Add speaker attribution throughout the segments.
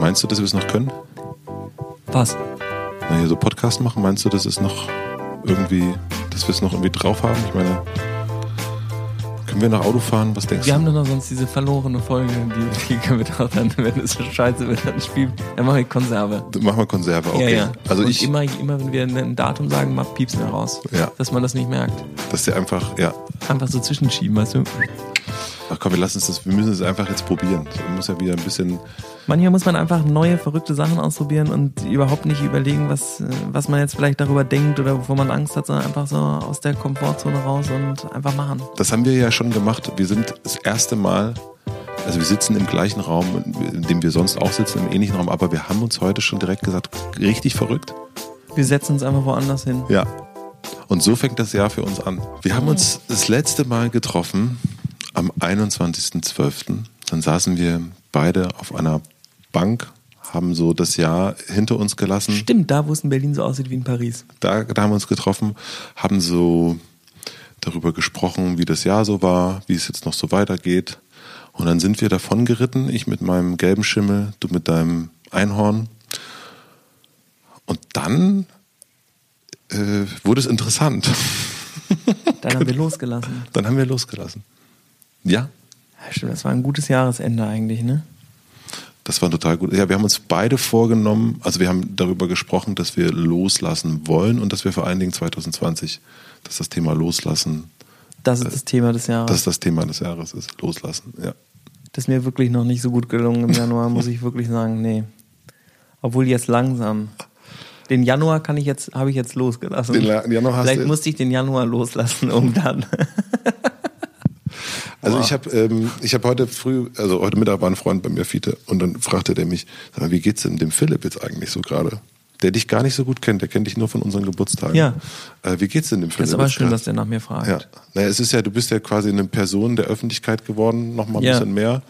Speaker 1: Meinst du, dass wir es noch können?
Speaker 2: Was?
Speaker 1: Na, hier so Podcast machen, meinst du, dass es noch irgendwie, dass wir es noch irgendwie drauf haben? Ich meine, können wir nach Auto fahren? Was denkst
Speaker 2: Wir
Speaker 1: du?
Speaker 2: haben doch noch sonst diese verlorene Folge, die, die können wir doch dann, wenn es so scheiße wird, dann spielen. Dann machen wir Konserve.
Speaker 1: Machen wir Konserve, okay.
Speaker 2: Ja, ja.
Speaker 1: Also
Speaker 2: Und
Speaker 1: ich,
Speaker 2: immer, immer wenn wir ein Datum sagen, macht piepsen wir raus.
Speaker 1: Ja.
Speaker 2: Dass man das nicht merkt.
Speaker 1: dass der einfach, ja.
Speaker 2: Einfach so zwischenschieben, weißt du?
Speaker 1: Ach komm, wir lassen es das, wir müssen es einfach jetzt probieren. Man muss ja wieder ein bisschen,
Speaker 2: Manchmal muss man einfach neue, verrückte Sachen ausprobieren und überhaupt nicht überlegen, was, äh, was man jetzt vielleicht darüber denkt oder wovor man Angst hat, sondern einfach so aus der Komfortzone raus und einfach machen.
Speaker 1: das haben wir ja schon gemacht. Wir sind das erste Mal, also wir sitzen im gleichen Raum, in dem wir sonst auch sitzen, im ähnlichen Raum, aber wir haben uns heute schon direkt gesagt, richtig verrückt.
Speaker 2: Wir setzen uns einfach woanders hin.
Speaker 1: Ja. Und so fängt das Jahr für uns an. Wir haben uns das letzte Mal getroffen am 21.12. Dann saßen wir beide auf einer Bank, haben so das Jahr hinter uns gelassen.
Speaker 2: Stimmt, da wo es in Berlin so aussieht wie in Paris.
Speaker 1: Da, da haben wir uns getroffen, haben so darüber gesprochen, wie das Jahr so war, wie es jetzt noch so weitergeht. Und dann sind wir davon geritten, ich mit meinem gelben Schimmel, du mit deinem Einhorn. Und dann äh, wurde es interessant.
Speaker 2: Dann haben wir losgelassen.
Speaker 1: Dann haben wir losgelassen. Ja,
Speaker 2: stimmt, das war ein gutes Jahresende eigentlich, ne?
Speaker 1: das war total gut. Ja, wir haben uns beide vorgenommen, also wir haben darüber gesprochen, dass wir loslassen wollen und dass wir vor allen Dingen 2020, dass das Thema Loslassen,
Speaker 2: Das ist das Thema des Jahres.
Speaker 1: dass das Thema des Jahres ist. Loslassen, ja.
Speaker 2: Das ist mir wirklich noch nicht so gut gelungen im Januar, muss ich wirklich sagen. Nee. Obwohl jetzt langsam. Den Januar kann ich jetzt, habe ich jetzt losgelassen.
Speaker 1: Den Januar hast
Speaker 2: Vielleicht
Speaker 1: du-
Speaker 2: musste ich den Januar loslassen, um dann.
Speaker 1: Also ich habe ähm, ich hab heute früh, also heute Mittag war ein Freund bei mir, Fiete, und dann fragte der mich, sag mal, wie geht's denn dem Philipp jetzt eigentlich so gerade? Der dich gar nicht so gut kennt, der kennt dich nur von unseren Geburtstagen.
Speaker 2: Ja.
Speaker 1: Äh, wie geht's denn dem Philipp?
Speaker 2: Das ist aber schön,
Speaker 1: grad?
Speaker 2: dass der nach mir fragt.
Speaker 1: Ja, naja, es ist ja, du bist ja quasi eine Person der Öffentlichkeit geworden, noch mal ein
Speaker 2: Ja.
Speaker 1: bisschen mehr.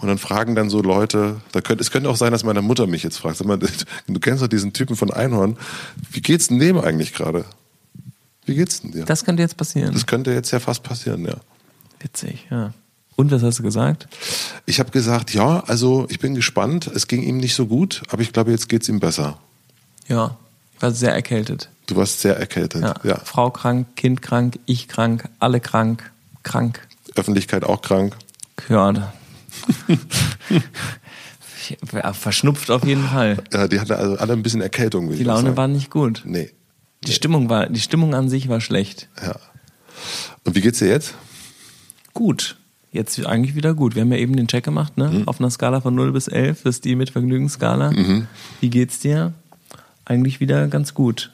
Speaker 1: Und dann fragen dann so Leute, da könnte, es könnte auch sein, dass meine Mutter mich jetzt fragt. Sag mal, du kennst doch diesen Typen von Einhorn. Wie geht's denn dem eigentlich gerade? Wie geht's denn dir?
Speaker 2: Das könnte jetzt passieren.
Speaker 1: das könnte jetzt ja fast passieren, ja.
Speaker 2: Witzig, ja. Und was hast du gesagt?
Speaker 1: Ich habe gesagt, ja, also ich bin gespannt. Es ging ihm nicht so gut, aber ich glaube, jetzt geht's ihm besser.
Speaker 2: Ja. Ich war sehr erkältet.
Speaker 1: Du warst sehr erkältet.
Speaker 2: Ja.
Speaker 1: Ja.
Speaker 2: Frau krank, Kind krank, ich krank, alle krank, krank.
Speaker 1: Öffentlichkeit auch krank.
Speaker 2: Ja. Ja, Verschnupft auf jeden Fall.
Speaker 1: Ja, die hatten also alle ein bisschen Erkältung.
Speaker 2: Die Laune
Speaker 1: sagen.
Speaker 2: war nicht gut.
Speaker 1: Nee.
Speaker 2: Die Stimmung war, die Stimmung an sich war schlecht.
Speaker 1: Ja. Und wie geht's dir jetzt?
Speaker 2: Gut. Jetzt eigentlich wieder gut. Wir haben ja eben den Check gemacht, ne?
Speaker 1: Mhm.
Speaker 2: Auf einer Skala von 0 bis 11. Das ist die mit Vergnügensskala. Wie geht's dir? Eigentlich wieder ganz gut.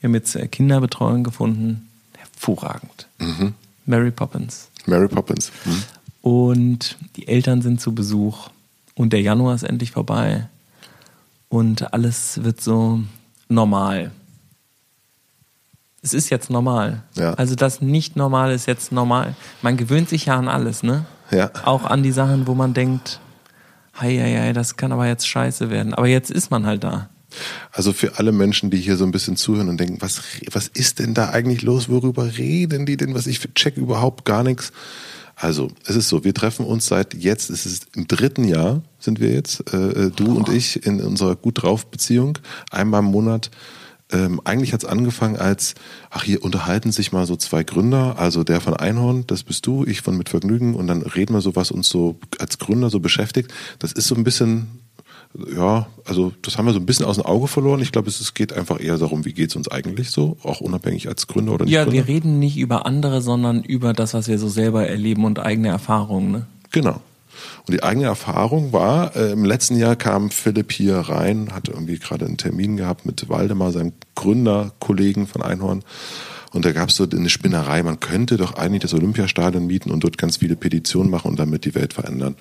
Speaker 2: Wir haben jetzt äh, Kinderbetreuung gefunden. Hervorragend.
Speaker 1: Mhm.
Speaker 2: Mary Poppins.
Speaker 1: Mary Poppins. Hm?
Speaker 2: Und die Eltern sind zu Besuch. Und der Januar ist endlich vorbei. Und alles wird so normal. Es ist jetzt normal.
Speaker 1: Ja.
Speaker 2: Also das nicht normal ist jetzt normal. Man gewöhnt sich ja an alles, ne?
Speaker 1: Ja.
Speaker 2: Auch an die Sachen, wo man denkt, hei, hei, hei, das kann aber jetzt scheiße werden. Aber jetzt ist man halt da.
Speaker 1: Also für alle Menschen, die hier so ein bisschen zuhören und denken, was, was ist denn da eigentlich los? Worüber reden die denn? Was ich check überhaupt gar nichts. Also, es ist so, wir treffen uns seit jetzt, es ist im dritten Jahr, sind wir jetzt, äh, du und ich in unserer gut drauf Beziehung, einmal im Monat. Ähm, eigentlich hat's angefangen als, ach hier unterhalten sich mal so zwei Gründer, also der von Einhorn, das bist du, ich von Mit Vergnügen und dann reden wir so, was uns so als Gründer so beschäftigt. Das ist so ein bisschen, ja, also das haben wir so ein bisschen aus dem Auge verloren. Ich glaube, es, es geht einfach eher darum, wie geht's uns eigentlich so, auch unabhängig als Gründer oder nicht
Speaker 2: Ja,
Speaker 1: Gründer.
Speaker 2: wir reden nicht über andere, sondern über das, was wir so selber erleben und eigene Erfahrungen. Ne?
Speaker 1: Genau. Und die eigene Erfahrung war, äh, im letzten Jahr kam Philipp hier rein, hatte irgendwie gerade einen Termin gehabt mit Waldemar, seinem Gründerkollegen von Einhorn. Und da gab es so eine Spinnerei, man könnte doch eigentlich das Olympiastadion mieten und dort ganz viele Petitionen machen und damit die Welt verändern.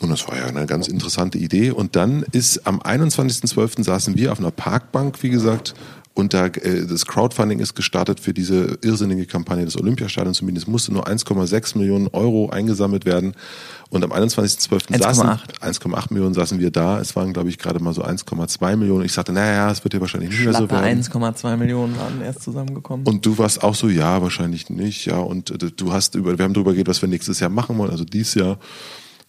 Speaker 1: Und das war ja eine ganz interessante Idee. Und dann ist am 21.12. saßen wir auf einer Parkbank, wie gesagt, und da, äh, das Crowdfunding ist gestartet für diese irrsinnige Kampagne des Olympiastadions zu mieten. Es musste nur 1,6 Millionen Euro eingesammelt werden. Und am 21.12. saßen
Speaker 2: 1,8.
Speaker 1: 1,8 Millionen saßen wir da. Es waren, glaube ich, gerade mal so 1,2 Millionen. Ich sagte, naja, es wird ja wahrscheinlich nicht mehr so
Speaker 2: Schlappe
Speaker 1: werden.
Speaker 2: 1,2 Millionen waren erst zusammengekommen.
Speaker 1: Und du warst auch so, ja, wahrscheinlich nicht, ja. Und äh, du hast über, wir haben darüber geredet, was wir nächstes Jahr machen wollen, also dieses Jahr.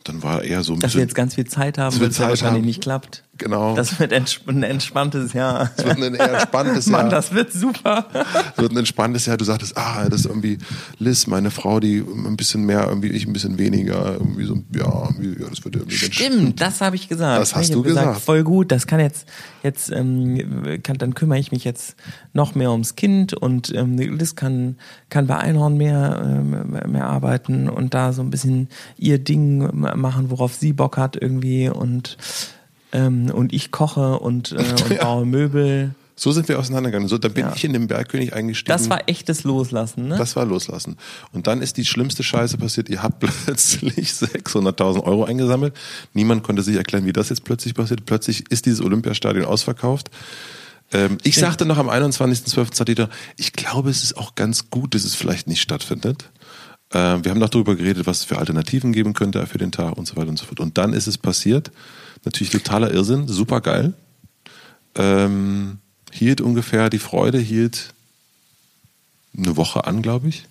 Speaker 1: dann war eher so ein
Speaker 2: Dass
Speaker 1: bisschen.
Speaker 2: wir jetzt ganz viel Zeit haben,
Speaker 1: Dass
Speaker 2: weil es ja wahrscheinlich
Speaker 1: haben.
Speaker 2: nicht klappt.
Speaker 1: Genau.
Speaker 2: Das wird ein entspanntes Jahr.
Speaker 1: Es wird ein eher spannendes
Speaker 2: Mann,
Speaker 1: Jahr.
Speaker 2: das wird super.
Speaker 1: Es wird ein entspanntes Jahr. Du sagtest, ah, das ist irgendwie Liz, meine Frau, die ein bisschen mehr, irgendwie ich ein bisschen weniger, irgendwie so, ja, ja das wird irgendwie ganz
Speaker 2: Stimmt, das habe ich gesagt.
Speaker 1: Das hast
Speaker 2: ich
Speaker 1: du
Speaker 2: gesagt.
Speaker 1: gesagt.
Speaker 2: Voll gut, das kann jetzt, jetzt ähm, kann, dann kümmere ich mich jetzt noch mehr ums Kind und ähm, Liz kann, kann bei Einhorn mehr, ähm, mehr arbeiten und da so ein bisschen ihr Ding machen, worauf sie Bock hat irgendwie und, ähm, und ich koche und, äh, und
Speaker 1: Ja.
Speaker 2: baue Möbel.
Speaker 1: So sind wir auseinandergegangen. So, dann bin
Speaker 2: Ja.
Speaker 1: ich in den Bergkönig eingestiegen.
Speaker 2: Das war echtes Loslassen, ne?
Speaker 1: Das war loslassen. Und dann ist die schlimmste Scheiße passiert. Ihr habt plötzlich 600.000 Euro eingesammelt. Niemand konnte sich erklären, wie das jetzt plötzlich passiert. Plötzlich ist dieses Olympiastadion ausverkauft. Ähm, ich sagte noch am 21.12. sagte ich, ich glaube, es ist auch ganz gut, dass es vielleicht nicht stattfindet. Ähm, wir haben noch darüber geredet, was es für Alternativen geben könnte für den Tag und so weiter und so fort. Und dann ist es passiert. Natürlich totaler Irrsinn, super geil. Ähm, hielt ungefähr, die Freude hielt eine Woche an, glaube ich.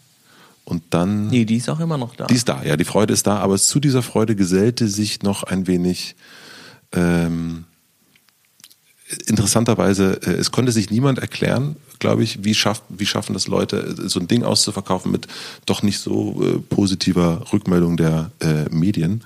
Speaker 1: Und dann.
Speaker 2: nee, die ist auch immer noch da.
Speaker 1: Die ist da, ja, die Freude ist da, aber zu dieser Freude gesellte sich noch ein wenig ähm, interessanterweise, äh, es konnte sich niemand erklären, glaube ich, wie, schafft, wie schaffen das Leute, äh, so ein Ding auszuverkaufen mit doch nicht so äh, positiver Rückmeldung der äh, Medien.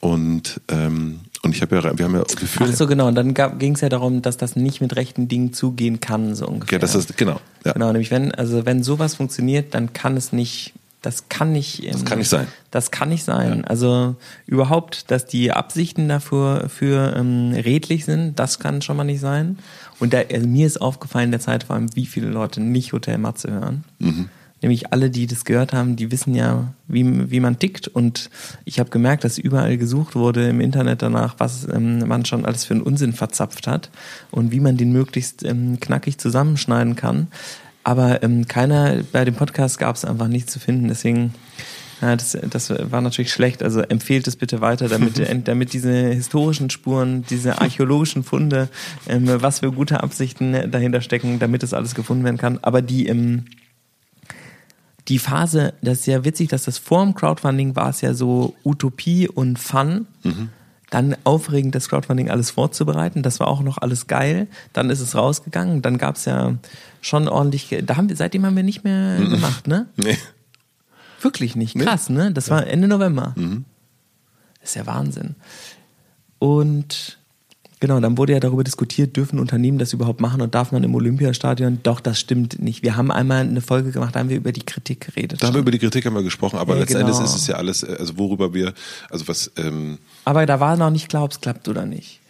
Speaker 1: Und, ähm, und ich habe ja, wir haben ja Gefühl,
Speaker 2: Ach so, genau. Und dann ging es ja darum, dass das nicht mit rechten Dingen zugehen kann, so ungefähr.
Speaker 1: ja, das ist, genau, ja.
Speaker 2: Genau, nämlich wenn, also wenn sowas funktioniert, dann kann es nicht, das kann nicht.
Speaker 1: Das kann nicht sein.
Speaker 2: Das kann nicht sein. Also überhaupt, dass die Absichten dafür für ähm, redlich sind, das kann schon mal nicht sein. Und da, also mir ist aufgefallen in der Zeit vor allem, wie viele Leute nicht Hotel Matze hören.
Speaker 1: Mhm.
Speaker 2: Nämlich alle, die das gehört haben, die wissen ja, wie, wie man tickt. Und ich habe gemerkt, dass überall gesucht wurde im Internet danach, was ähm, man schon alles für einen Unsinn verzapft hat und wie man den möglichst ähm, knackig zusammenschneiden kann. Aber ähm, keiner, bei dem Podcast gab es einfach nichts zu finden. Deswegen, ja, das, das war natürlich schlecht. Also empfehlt es bitte weiter, damit, damit diese historischen Spuren, diese archäologischen Funde, ähm, was für gute Absichten dahinter stecken, damit das alles gefunden werden kann. Aber die, ähm, die Phase, das ist ja witzig, dass das vor dem Crowdfunding war es ja so Utopie und Fun. Dann aufregend, das Crowdfunding alles vorzubereiten. Das war auch noch alles geil. Dann ist es rausgegangen. Dann gab es ja schon ordentlich. Da haben wir, seitdem haben wir nicht mehr gemacht, ne?
Speaker 1: Nee.
Speaker 2: Wirklich nicht. Krass, ne? Das war Ende November. Das ist ja Wahnsinn. Und genau, dann wurde ja darüber diskutiert, dürfen Unternehmen das überhaupt machen und darf man im Olympiastadion? Doch, das stimmt nicht. Wir haben einmal eine Folge gemacht, da haben wir über die Kritik geredet.
Speaker 1: Da haben wir über die Kritik haben wir gesprochen, aber
Speaker 2: Ja,
Speaker 1: letzten Endes
Speaker 2: genau.
Speaker 1: ist es ja alles, äh, also worüber wir, also was, ähm,
Speaker 2: Aber da war noch nicht klar, ob es klappt oder nicht.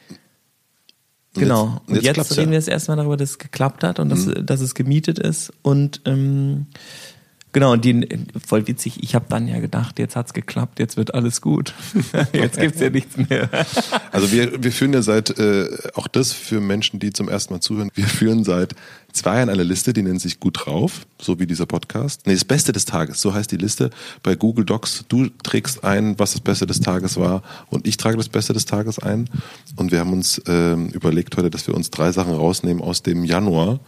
Speaker 1: Und
Speaker 2: Genau.
Speaker 1: jetzt-
Speaker 2: und
Speaker 1: jetzt
Speaker 2: jetzt, reden
Speaker 1: ja. Mhm.
Speaker 2: wir das erstmal darüber, dass es geklappt hat und dass, dass es gemietet ist. Und ähm, genau, und die, voll witzig, ich habe dann ja gedacht, jetzt hat's geklappt, jetzt wird alles gut. jetzt gibt's ja nichts mehr.
Speaker 1: Also wir, wir führen ja seit, äh, auch das für Menschen, die zum ersten Mal zuhören, wir führen seit zwei Jahren eine Liste, die nennt sich Gut drauf, so wie dieser Podcast. Nee, das Beste des Tages, so heißt die Liste bei Google Docs. Du trägst ein, was das Beste des Tages war und ich trage das Beste des Tages ein. Und wir haben uns ähm, überlegt heute, dass wir uns drei Sachen rausnehmen aus dem Januar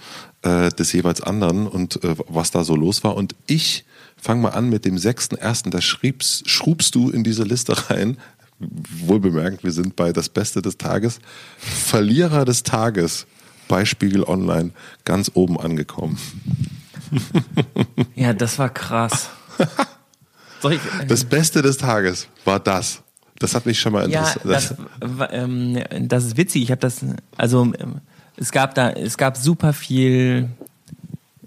Speaker 1: äh, des jeweils anderen und äh, was da so los war. Und ich fange mal an mit dem 6.1., da schriebst, schrubst du in diese Liste rein, wohlbemerkt, wir sind bei das Beste des Tages. Verlierer des Tages bei Spiegel Online ganz oben angekommen.
Speaker 2: Ja, das war krass. Ich,
Speaker 1: Das Beste des Tages war das. Das hat mich schon mal
Speaker 2: Ja,
Speaker 1: interessiert.
Speaker 2: das, wa- ähm, das ist witzig. Ich habe das, also ähm, es gab da, es gab super viel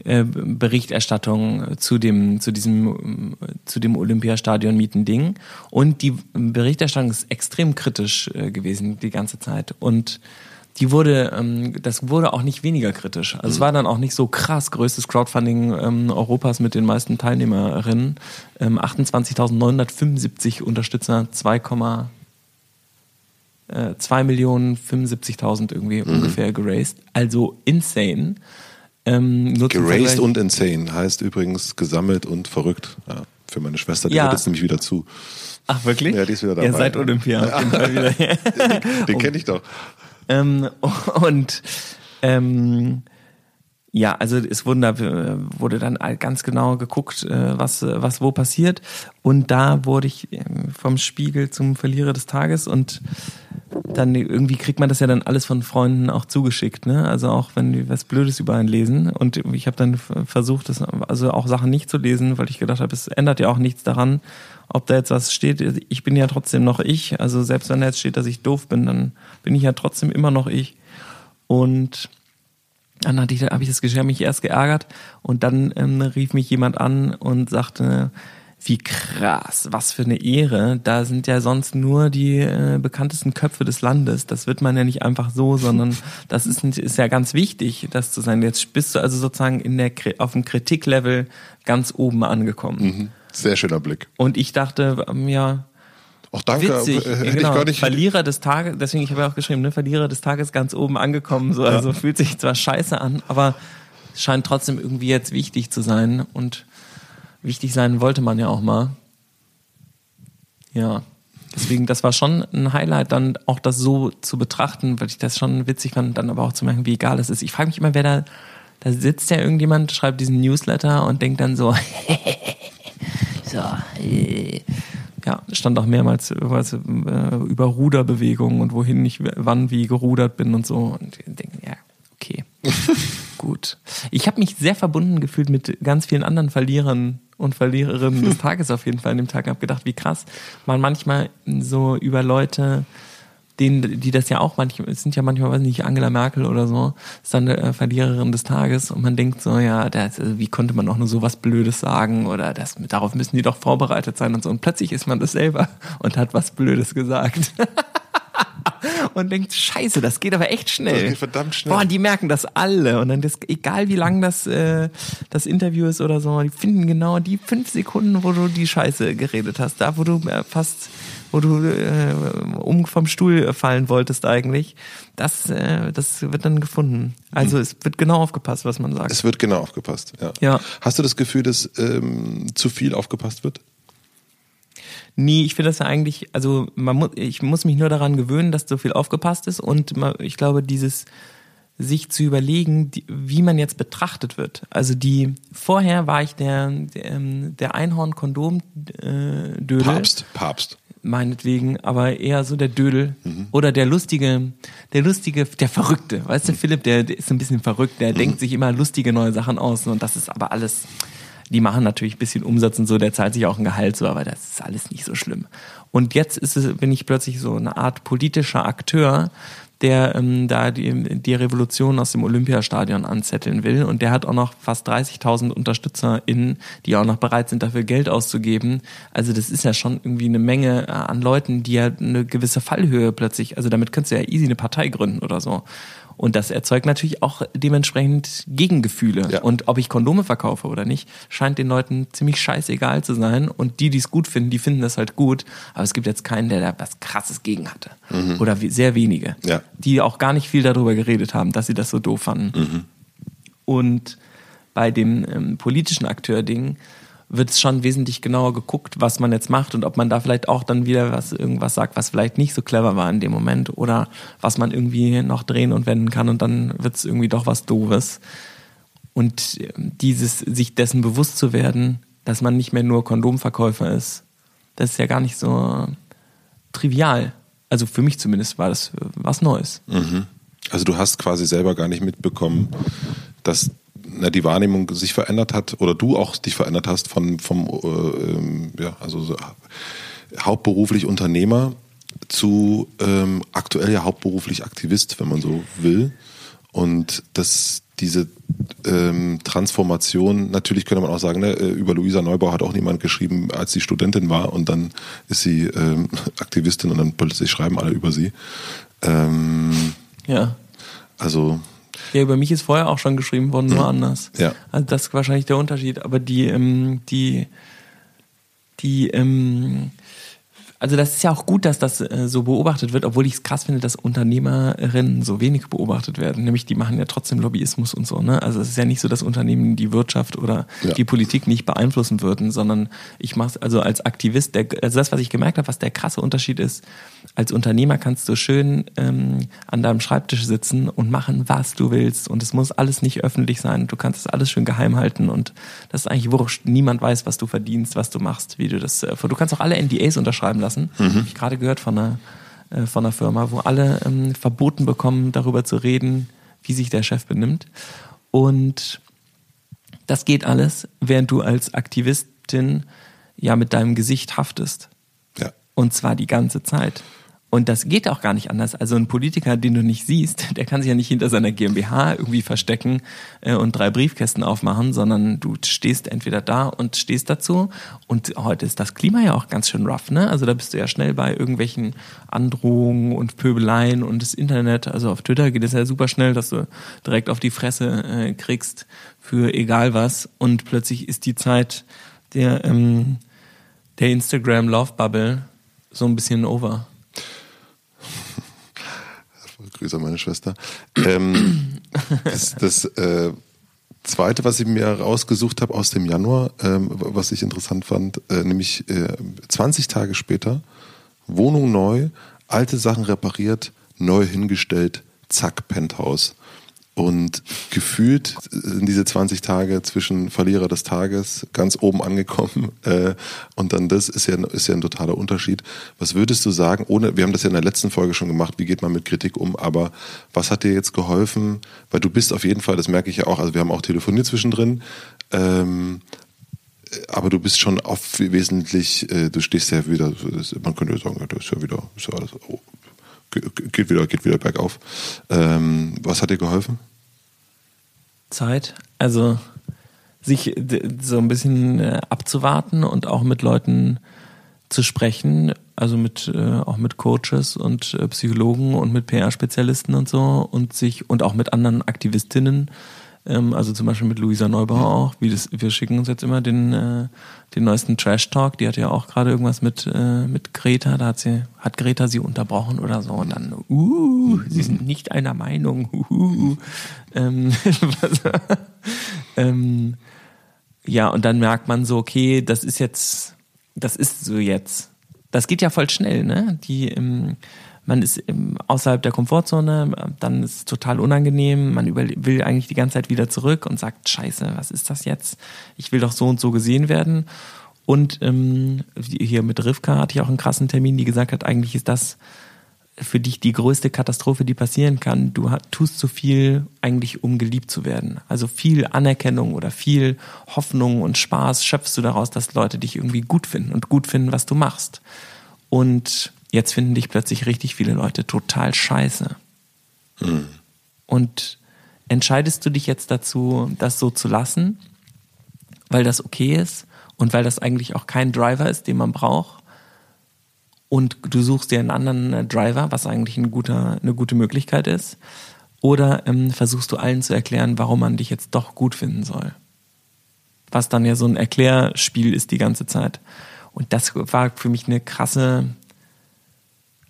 Speaker 2: äh, Berichterstattung zu dem, zu diesem, zu dem Olympiastadion mieten Ding. Und die Berichterstattung ist extrem kritisch äh, gewesen die ganze Zeit. Und die wurde, ähm, das wurde auch nicht weniger kritisch. Also es war dann auch nicht so krass größtes Crowdfunding ähm, Europas mit den meisten Teilnehmerinnen. Ähm, 28.975 Unterstützer, 2, äh, 2 Millionen 75.000 irgendwie ungefähr geraced. Also insane. Ähm,
Speaker 1: Geraced und insane heißt übrigens gesammelt und verrückt. Ja, für meine Schwester, die
Speaker 2: Ja.
Speaker 1: hört jetzt nämlich wieder zu.
Speaker 2: Ach wirklich?
Speaker 1: Ja, die ist wieder dabei.
Speaker 2: Ja, seit Olympia auf jeden Fall wieder.
Speaker 1: Den kenne ich doch.
Speaker 2: Ähm, und ähm, Ja, also es wurden äh, wurde dann ganz genau geguckt, äh, was, was wo passiert. Und da wurde ich ähm, vom Spiegel zum Verlierer des Tages und dann irgendwie kriegt man das ja dann alles von Freunden auch zugeschickt, ne? Also auch wenn die was Blödes über einen lesen. Und ich habe dann versucht, das, also auch Sachen nicht zu lesen, weil ich gedacht habe, es ändert ja auch nichts daran, ob da jetzt was steht. Ich bin ja trotzdem noch ich. Also selbst wenn da jetzt steht, dass ich doof bin, dann bin ich ja trotzdem immer noch ich. Und dann hatte ich, habe ich das Geschirr mich erst geärgert und dann ähm, rief mich jemand an und sagte, wie krass, was für eine Ehre. Da sind ja sonst nur die äh, bekanntesten Köpfe des Landes. Das wird man ja nicht einfach so, sondern das ist, ist ja ganz wichtig, das zu sein. Jetzt bist du also sozusagen in der, auf dem Kritiklevel ganz oben angekommen. Mhm.
Speaker 1: Sehr schöner Blick.
Speaker 2: Und ich dachte, ähm, ja,
Speaker 1: auch danke.
Speaker 2: Witzig, äh, genau. ich gar nicht Verlierer des Tages, deswegen ich habe ja auch geschrieben, ne, Verlierer des Tages ganz oben angekommen. So, also fühlt sich zwar scheiße an, aber scheint trotzdem irgendwie jetzt wichtig zu sein und wichtig sein wollte man ja auch mal. Ja. Deswegen, das war schon ein Highlight, dann auch das so zu betrachten, weil ich das schon witzig fand, dann aber auch zu merken, wie egal es ist. Ich frage mich immer, wer da, da sitzt ja irgendjemand, schreibt diesen Newsletter und denkt dann so, äh, ja, stand auch mehrmals über, äh, über Ruderbewegungen und wohin ich wann wie gerudert bin und so. Und denken, ja, okay, gut. Ich habe mich sehr verbunden gefühlt mit ganz vielen anderen Verlierern und Verliererinnen des Tages auf jeden Fall an dem Tag. Habe gedacht, wie krass man manchmal so über Leute denen, die das ja auch manchmal, es sind ja manchmal, weiß nicht, Angela Merkel oder so, ist dann eine äh, Verliererin des Tages und man denkt so, ja, das, also wie konnte man auch nur so was Blödes sagen oder das, darauf müssen die doch vorbereitet sein und so. Und plötzlich ist man das selber und hat was Blödes gesagt. und denkt, scheiße, das geht aber echt schnell. Das
Speaker 1: geht verdammt schnell.
Speaker 2: Boah, die merken das alle. Und dann, das, egal wie lang das, äh, das Interview ist oder so, die finden genau die fünf Sekunden, wo du die Scheiße geredet hast. Da, wo du äh, fast wo du äh, um vom Stuhl fallen wolltest eigentlich, das, äh, das wird dann gefunden. Also es wird genau aufgepasst, was man sagt.
Speaker 1: Es wird genau aufgepasst, ja.
Speaker 2: ja.
Speaker 1: Hast du das Gefühl, dass ähm, zu viel aufgepasst wird?
Speaker 2: Nee, ich finde das ja eigentlich, also man muss, ich muss mich nur daran gewöhnen, dass so viel aufgepasst ist und man, ich glaube, dieses sich zu überlegen, die, wie man jetzt betrachtet wird. Also die vorher war ich der der, ähm, der Einhorn-Kondom-Dödel. Äh,
Speaker 1: Papst, Papst
Speaker 2: meinetwegen, aber eher so der Dödel mhm. oder der lustige, der lustige, der Verrückte. Weißt du, Philipp, der, der ist ein bisschen verrückt, der mhm. denkt sich immer lustige neue Sachen aus und das ist aber alles, die machen natürlich ein bisschen Umsatz und so, der zahlt sich auch ein Gehalt so, aber das ist alles nicht so schlimm. Und jetzt ist es, bin ich plötzlich so eine Art politischer Akteur, der ähm, da die, die Revolution aus dem Olympiastadion anzetteln will. Und der hat auch noch fast 30.000 UnterstützerInnen, die auch noch bereit sind, dafür Geld auszugeben. Also das ist ja schon irgendwie eine Menge äh, an Leuten, die ja eine gewisse Fallhöhe plötzlich, also damit könntest du ja easy eine Partei gründen oder so. Und das erzeugt natürlich auch dementsprechend Gegengefühle. Ja. Und ob ich Kondome verkaufe oder nicht, scheint den Leuten ziemlich scheißegal zu sein. Und die, die es gut finden, die finden das halt gut. Aber es gibt jetzt keinen, der da was Krasses gegen hatte. Mhm. Oder sehr wenige.
Speaker 1: Ja.
Speaker 2: Die auch gar nicht viel darüber geredet haben, dass sie das so doof fanden. Mhm. Und bei dem ähm, politischen Akteur-Ding wird es schon wesentlich genauer geguckt, was man jetzt macht und ob man da vielleicht auch dann wieder was irgendwas sagt, was vielleicht nicht so clever war in dem Moment oder was man irgendwie noch drehen und wenden kann und dann wird es irgendwie doch was Doofes. Und ähm, dieses, sich dessen bewusst zu werden, dass man nicht mehr nur Kondomverkäufer ist, das ist ja gar nicht so trivial. Also für mich zumindest war das was Neues.
Speaker 1: Mhm. Also du hast quasi selber gar nicht mitbekommen, dass na, die Wahrnehmung sich verändert hat oder du auch dich verändert hast von vom äh, ähm, ja also so, hauptberuflich Unternehmer zu ähm, aktuell ja hauptberuflich Aktivist, wenn man so will. Und dass diese ähm, Transformation, natürlich könnte man auch sagen, ne, äh, über Luisa Neubau hat auch niemand geschrieben, als sie Studentin war und dann ist sie ähm, Aktivistin und dann plötzlich schreiben alle über sie. Ähm,
Speaker 2: ja.
Speaker 1: Also
Speaker 2: ja, über mich ist vorher auch schon geschrieben worden, nur mhm. anders.
Speaker 1: Ja.
Speaker 2: Also das ist wahrscheinlich der Unterschied. Aber die, ähm, die, die, ähm, also das ist ja auch gut, dass das äh, so beobachtet wird, obwohl ich es krass finde, dass Unternehmerinnen so wenig beobachtet werden. Nämlich die machen ja trotzdem Lobbyismus und so. Ne? Also es ist ja nicht so, dass Unternehmen die Wirtschaft oder
Speaker 1: Ja.
Speaker 2: die Politik nicht beeinflussen würden, sondern ich mache es also als Aktivist. Der, also das, was ich gemerkt habe, was der krasse Unterschied ist, als Unternehmer kannst du schön ähm, an deinem Schreibtisch sitzen und machen, was du willst. Und es muss alles nicht öffentlich sein. Du kannst es alles schön geheim halten und das ist eigentlich wurscht. Niemand weiß, was du verdienst, was du machst, wie du das. Äh, du kannst auch alle NDAs unterschreiben lassen. Hab ich gerade gehört von einer, äh, von einer Firma, wo alle ähm, verboten bekommen, darüber zu reden, wie sich der Chef benimmt. Und das geht alles, während du als Aktivistin ja mit deinem Gesicht haftest.
Speaker 1: Ja.
Speaker 2: Und zwar die ganze Zeit. Und das geht auch gar nicht anders. Also ein Politiker, den du nicht siehst, der kann sich ja nicht hinter seiner GmbH irgendwie verstecken äh, und drei Briefkästen aufmachen, sondern du stehst entweder da und stehst dazu. Und heute ist das Klima ja auch ganz schön rough, ne? Also da bist du ja schnell bei irgendwelchen Androhungen und Pöbeleien und das Internet. Also auf Twitter geht es ja super schnell, dass du direkt auf die Fresse äh, kriegst für egal was. Und plötzlich ist die Zeit der, ähm, der Instagram Love Bubble so ein bisschen over.
Speaker 1: Grüße an meine Schwester. Ähm, das das äh, Zweite, was ich mir rausgesucht habe aus dem Januar, ähm, was ich interessant fand, äh, nämlich äh, 20 Tage später, Wohnung neu, alte Sachen repariert, neu hingestellt, zack, Penthouse. Und gefühlt sind diese 20 Tage zwischen Verlierer des Tages ganz oben angekommen. Äh, und dann das ist ja, ist ja ein totaler Unterschied. Was würdest du sagen, ohne, wir haben das ja in der letzten Folge schon gemacht, wie geht man mit Kritik um, aber was hat dir jetzt geholfen? Weil du bist auf jeden Fall, das merke ich ja auch, also wir haben auch telefoniert zwischendrin, ähm, aber du bist schon auf wesentlich, äh, du stehst ja wieder, man könnte sagen, das ist ja wieder, ist ja alles, oh, geht wieder, geht wieder bergauf. Ähm, was hat dir geholfen?
Speaker 2: Zeit. Also sich so ein bisschen äh, abzuwarten und auch mit Leuten zu sprechen, also mit äh, auch mit Coaches und äh, Psychologen und mit PR-Spezialisten und so und sich und auch mit anderen Aktivistinnen, ähm, also zum Beispiel mit Luisa Neubauer auch. Wie das, wir schicken uns jetzt immer den äh, den neuesten Trash Talk. Die hat ja auch gerade irgendwas mit äh, mit Greta. Da hat sie hat Greta sie unterbrochen oder so und dann uh, sie sind nicht einer Meinung. Uh, ähm, ähm, ja, und dann merkt man so, okay, das ist jetzt, das ist so jetzt. Das geht ja voll schnell, ne? Die, ähm, man ist außerhalb der Komfortzone, dann ist es total unangenehm, man will eigentlich die ganze Zeit wieder zurück und sagt, scheiße, was ist das jetzt? Ich will doch so und so gesehen werden. Und ähm, hier mit Rivka hatte ich auch einen krassen Termin, die gesagt hat, eigentlich ist das für dich die größte Katastrophe, die passieren kann. Du tust zu viel eigentlich, um geliebt zu werden. Also viel Anerkennung oder viel Hoffnung und Spaß schöpfst du daraus, dass Leute dich irgendwie gut finden und gut finden, was du machst. Und jetzt finden dich plötzlich richtig viele Leute total scheiße. Und entscheidest du dich jetzt dazu, das so zu lassen, weil das okay ist und weil das eigentlich auch kein Driver ist, den man braucht? und du suchst dir einen anderen äh, Driver, was eigentlich ein guter, eine gute Möglichkeit ist. Oder ähm, versuchst du allen zu erklären, warum man dich jetzt doch gut finden soll. Was dann ja so ein Erklärspiel ist die ganze Zeit. Und das war für mich eine krasse,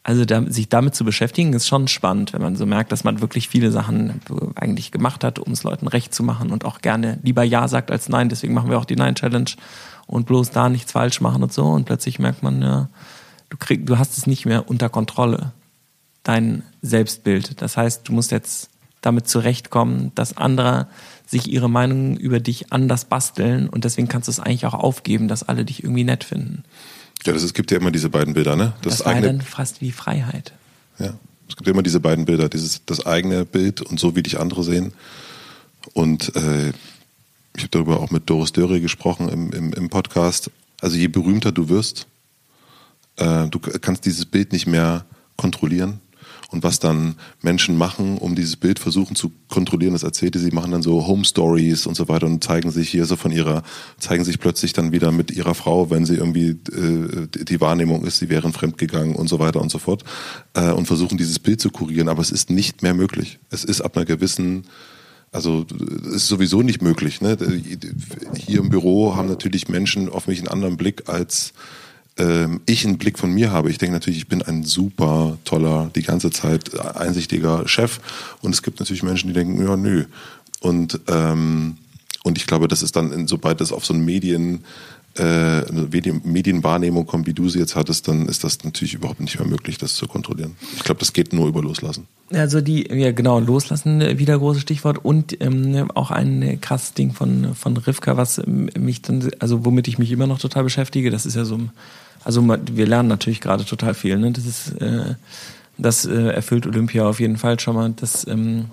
Speaker 2: also da, sich damit zu beschäftigen, ist schon spannend, wenn man so merkt, dass man wirklich viele Sachen eigentlich gemacht hat, um es Leuten recht zu machen und auch gerne lieber Ja sagt als Nein. Deswegen machen wir auch die Nein-Challenge und bloß da nichts falsch machen und so. Und plötzlich merkt man, ja, du krieg, du hast es nicht mehr unter Kontrolle, dein Selbstbild. Das heißt, du musst jetzt damit zurechtkommen, dass andere sich ihre Meinung über dich anders basteln und deswegen kannst du es eigentlich auch aufgeben, dass alle dich irgendwie nett finden.
Speaker 1: Ja, das, es gibt ja immer diese beiden Bilder, ne?
Speaker 2: Das, war ja dann fast wie Freiheit.
Speaker 1: Ja, es gibt immer diese beiden Bilder, dieses das eigene Bild und so wie dich andere sehen. Und äh, ich habe darüber auch mit Doris Dörre gesprochen im, im, im Podcast. Also je berühmter du wirst, äh, du kannst dieses Bild nicht mehr kontrollieren. Und was dann Menschen machen, um dieses Bild versuchen zu kontrollieren, das erzählte sie, machen dann so Home Stories und so weiter und zeigen sich hier so von ihrer, zeigen sich plötzlich dann wieder mit ihrer Frau, wenn sie irgendwie äh, die Wahrnehmung ist, sie wären fremdgegangen und so weiter und so fort äh, und versuchen dieses Bild zu kurieren, aber es ist nicht mehr möglich. Es ist ab einer gewissen also es ist sowieso nicht möglich. Ne? Hier im Büro haben natürlich Menschen auf mich einen anderen Blick als ähm, ich einen Blick von mir habe. Ich denke natürlich, ich bin ein super toller, die ganze Zeit einsichtiger Chef. Und es gibt natürlich Menschen, die denken, ja, nö. Und, ähm, und ich glaube, das ist dann, sobald das auf so ein Medien, äh, Medienwahrnehmung kommt, wie du sie jetzt hattest, dann ist das natürlich überhaupt nicht mehr möglich, das zu kontrollieren. Ich glaube, das geht nur über Loslassen.
Speaker 2: Also die, ja genau, Loslassen, wieder großes Stichwort und ähm, auch ein krasses Ding von, von Rivka, was mich dann, also womit ich mich immer noch total beschäftige, das ist ja so, also wir lernen natürlich gerade total viel, ne? Das ist, äh, das äh, erfüllt Olympia auf jeden Fall schon mal, dass ähm,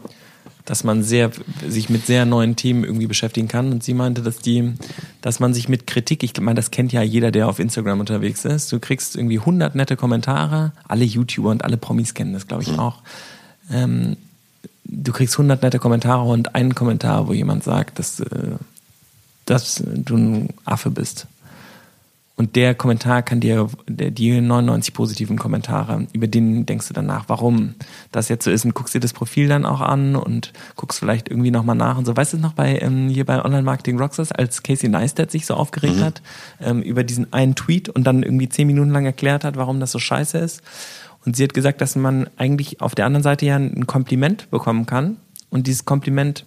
Speaker 2: dass man sehr, sich mit sehr neuen Themen irgendwie beschäftigen kann. Und sie meinte, dass die, dass man sich mit Kritik, ich meine, das kennt ja jeder, der auf Instagram unterwegs ist. Du kriegst irgendwie 100 nette Kommentare. Alle YouTuber und alle Promis kennen das, glaube ich, mhm. auch. Ähm, du kriegst 100 nette Kommentare und einen Kommentar, wo jemand sagt, dass, äh, dass du ein Affe bist. Und der Kommentar kann dir, die 99 positiven Kommentare, über den denkst du danach, warum das jetzt so ist und guckst dir das Profil dann auch an und guckst vielleicht irgendwie nochmal nach und so. Weißt du noch bei, ähm, hier bei Online Marketing Rockstars, als Casey Neistat sich so aufgeregt mhm. hat, ähm, über diesen einen Tweet und dann irgendwie zehn Minuten lang erklärt hat, warum das so scheiße ist. Und sie hat gesagt, dass man eigentlich auf der anderen Seite ja ein Kompliment bekommen kann und dieses Kompliment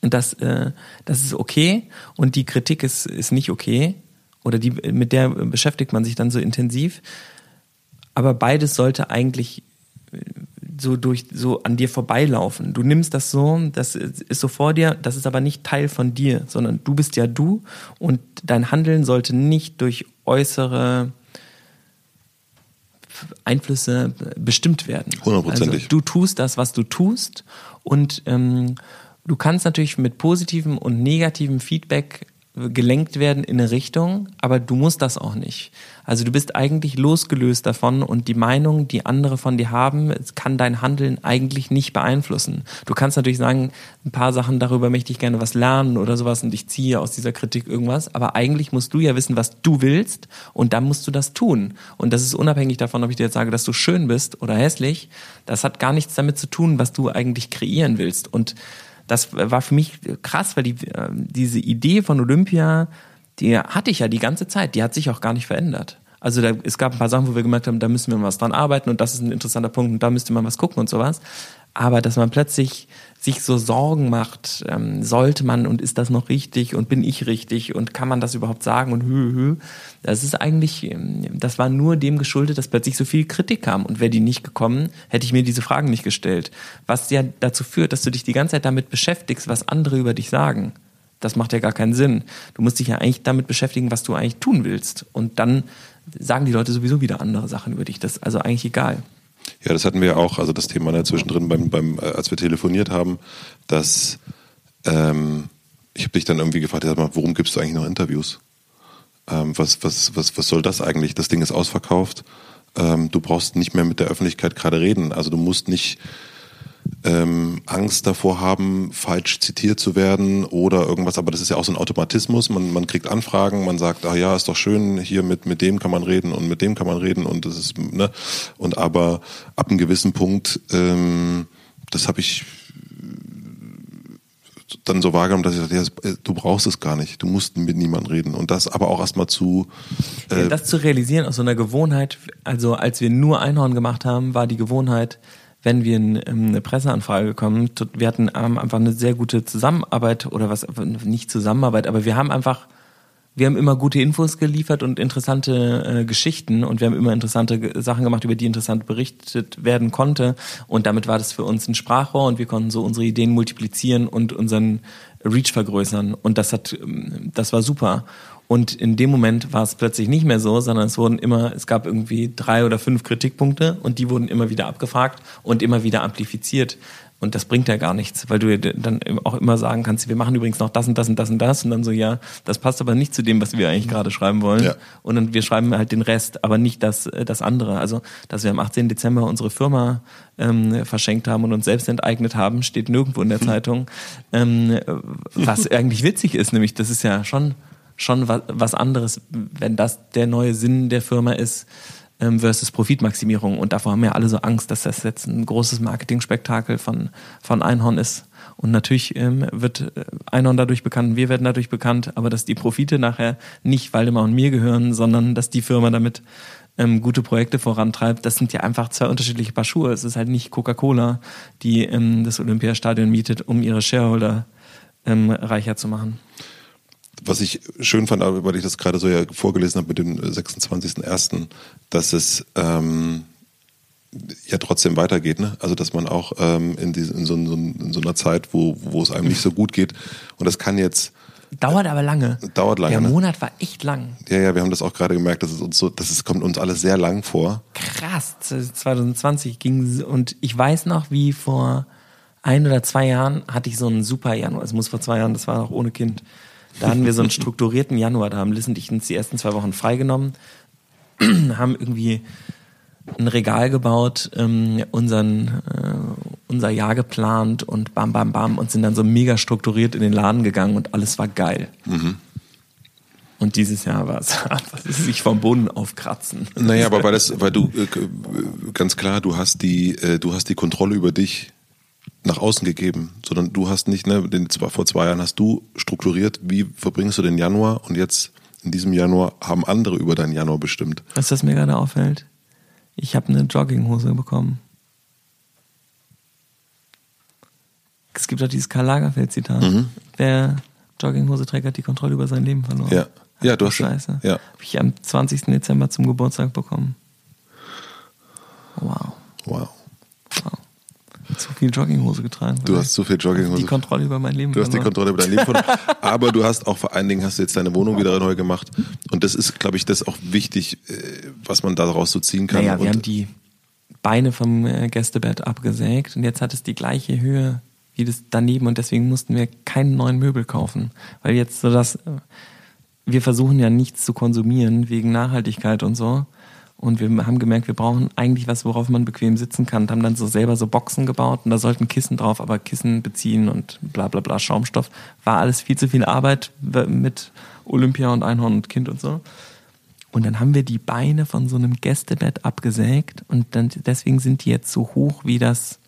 Speaker 2: das, äh, das ist okay und die Kritik ist, ist nicht okay oder die, mit der beschäftigt man sich dann so intensiv. Aber beides sollte eigentlich äh, so durch so an dir vorbeilaufen. Du nimmst das so, das ist so vor dir, das ist aber nicht Teil von dir, sondern du bist ja du und dein Handeln sollte nicht durch äußere Einflüsse bestimmt werden.
Speaker 1: Hundertprozentig.
Speaker 2: Also, du tust das, was du tust und ähm, du kannst natürlich mit positivem und negativem Feedback gelenkt werden in eine Richtung, aber du musst das auch nicht. Also du bist eigentlich losgelöst davon und die Meinung, die andere von dir haben, kann dein Handeln eigentlich nicht beeinflussen. Du kannst natürlich sagen, ein paar Sachen darüber möchte ich gerne was lernen oder sowas und ich ziehe aus dieser Kritik irgendwas, aber eigentlich musst du ja wissen, was du willst und dann musst du das tun. Und das ist unabhängig davon, ob ich dir jetzt sage, dass du schön bist oder hässlich. Das hat gar nichts damit zu tun, was du eigentlich kreieren willst. Und das war für mich krass, weil die, äh, diese Idee von Olympia, die hatte ich ja die ganze Zeit, die hat sich auch gar nicht verändert. Also da, es gab ein paar Sachen, wo wir gemerkt haben, da müssen wir was dran arbeiten und das ist ein interessanter Punkt und da müsste man was gucken und sowas. Aber dass man plötzlich sich so Sorgen macht, ähm, sollte man und ist das noch richtig und bin ich richtig und kann man das überhaupt sagen und hü, hü. Das ist eigentlich, ähm, das war nur dem geschuldet, dass plötzlich so viel Kritik kam und wäre die nicht gekommen, hätte ich mir diese Fragen nicht gestellt. Was ja dazu führt, dass du dich die ganze Zeit damit beschäftigst, was andere über dich sagen. Das macht ja gar keinen Sinn. Du musst dich ja eigentlich damit beschäftigen, was du eigentlich tun willst. Und dann sagen die Leute sowieso wieder andere Sachen über dich. Das ist also eigentlich egal.
Speaker 1: Ja, das hatten wir ja auch, also das Thema da zwischendrin, beim, beim, äh, als wir telefoniert haben, dass ähm, ich habe dich dann irgendwie gefragt, mal, worum gibst du eigentlich noch Interviews? Ähm, was, was, was, was soll das eigentlich? Das Ding ist ausverkauft. Ähm, du brauchst nicht mehr mit der Öffentlichkeit gerade reden. Also du musst nicht ähm, Angst davor haben, falsch zitiert zu werden oder irgendwas. Aber das ist ja auch so ein Automatismus. Man, man kriegt Anfragen, man sagt, ah ja, ist doch schön, hier mit, mit dem kann man reden und mit dem kann man reden und das ist, ne? Und aber ab einem gewissen Punkt, ähm, das habe ich dann so wahrgenommen, dass ich dachte, ja, du brauchst es gar nicht, du musst mit niemandem reden. Und das aber auch erstmal zu.
Speaker 2: Äh ja, das zu realisieren aus so einer Gewohnheit, also als wir nur Einhorn gemacht haben, war die Gewohnheit, wenn wir in, in eine Presseanfrage bekommen, wir hatten einfach eine sehr gute Zusammenarbeit oder was, nicht Zusammenarbeit, aber wir haben einfach, wir haben immer gute Infos geliefert und interessante äh, Geschichten und wir haben immer interessante Sachen gemacht, über die interessant berichtet werden konnte und damit war das für uns ein Sprachrohr und wir konnten so unsere Ideen multiplizieren und unseren Reach vergrößern und das hat, ähm, das war super. Und in dem Moment war es plötzlich nicht mehr so, sondern es wurden immer, es gab irgendwie drei oder fünf Kritikpunkte und die wurden immer wieder abgefragt und immer wieder amplifiziert. Und das bringt ja gar nichts, weil du dann auch immer sagen kannst, wir machen übrigens noch das und das und das und das und dann so, ja, das passt aber nicht zu dem, was wir eigentlich gerade schreiben wollen. Ja. Und dann wir schreiben halt den Rest, aber nicht das, äh, das andere. Also, dass wir am 18. Dezember unsere Firma ähm, verschenkt haben und uns selbst enteignet haben, steht nirgendwo in der Zeitung. Ähm, was eigentlich witzig ist, nämlich das ist ja schon schon was anderes, wenn das der neue Sinn der Firma ist, ähm, versus Profitmaximierung. Und davor haben ja alle so Angst, dass das jetzt ein großes Marketing-Spektakel von, von Einhorn ist. Und natürlich ähm, wird äh, Einhorn dadurch bekannt, wir werden dadurch bekannt, aber dass die Profite nachher nicht Waldemar und mir gehören, sondern dass die Firma damit ähm, gute Projekte vorantreibt, das sind ja einfach zwei unterschiedliche Paar Schuhe. Es ist halt nicht Coca-Cola, die ähm, das Olympiastadion mietet, um ihre Shareholder ähm, reicher zu machen.
Speaker 1: Was ich schön fand, weil ich das gerade so ja vorgelesen habe mit dem 26.01., dass es ähm, ja trotzdem weitergeht, ne? Also dass man auch ähm, in, diese, in, so, in so einer Zeit, wo, wo es einem nicht so gut geht, und das kann jetzt
Speaker 2: Dauert aber lange.
Speaker 1: Dauert lange.
Speaker 2: Der
Speaker 1: ne?
Speaker 2: Monat war echt lang.
Speaker 1: Ja, ja, wir haben das auch gerade gemerkt, dass es uns so, dass es kommt uns alles sehr lang vor.
Speaker 2: Krass, 2020 ging und ich weiß noch, wie vor ein oder zwei Jahren hatte ich so einen super Januar. Es muss vor zwei Jahren, das war noch ohne Kind. Da hatten wir so einen strukturierten Januar. Da haben Liz und ich uns die ersten zwei Wochen freigenommen, haben irgendwie ein Regal gebaut, ähm, unseren, äh, unser Jahr geplant und bam, bam, bam und sind dann so mega strukturiert in den Laden gegangen und alles war geil.
Speaker 1: Mhm.
Speaker 2: Und dieses Jahr war es sich vom Boden aufkratzen.
Speaker 1: Naja, aber weil das, weil du äh, ganz klar, du hast die, äh, du hast die Kontrolle über dich nach außen gegeben, sondern du hast nicht, ne, den, vor zwei Jahren hast du strukturiert, wie verbringst du den Januar und jetzt in diesem Januar haben andere über deinen Januar bestimmt.
Speaker 2: Was das mir gerade auffällt? Ich habe eine Jogginghose bekommen. Es gibt auch dieses Karl Lagerfeld-Zitat. Mhm. Wer Jogginghose trägt, hat die Kontrolle über sein Leben verloren.
Speaker 1: Ja, ja du hast
Speaker 2: Scheiße.
Speaker 1: Ja.
Speaker 2: Habe ich am 20. Dezember zum Geburtstag bekommen. Wow.
Speaker 1: Wow.
Speaker 2: wow. Zu viel Jogginghose getragen.
Speaker 1: Du hast zu viel Jogginghose.
Speaker 2: Die Kontrolle über mein Leben.
Speaker 1: Du hast die Kontrolle über dein Leben verloren. Aber du hast auch vor allen Dingen hast du jetzt deine Wohnung wieder neu gemacht. Und das ist, glaube ich, das auch wichtig, äh, was man daraus so ziehen kann.
Speaker 2: Naja, wir haben die Beine vom äh, Gästebett abgesägt und jetzt hat es die gleiche Höhe wie das daneben und deswegen mussten wir keinen neuen Möbel kaufen. Weil jetzt so das, äh, wir versuchen ja nichts zu konsumieren wegen Nachhaltigkeit und so. Und wir haben gemerkt, wir brauchen eigentlich was, worauf man bequem sitzen kann. Und haben dann so selber so Boxen gebaut und da sollten Kissen drauf, aber Kissen beziehen und bla bla bla, Schaumstoff. War alles viel zu viel Arbeit mit Olympia und Einhorn und Kind und so. Und dann haben wir die Beine von so einem Gästebett abgesägt und dann deswegen sind die jetzt so hoch wie das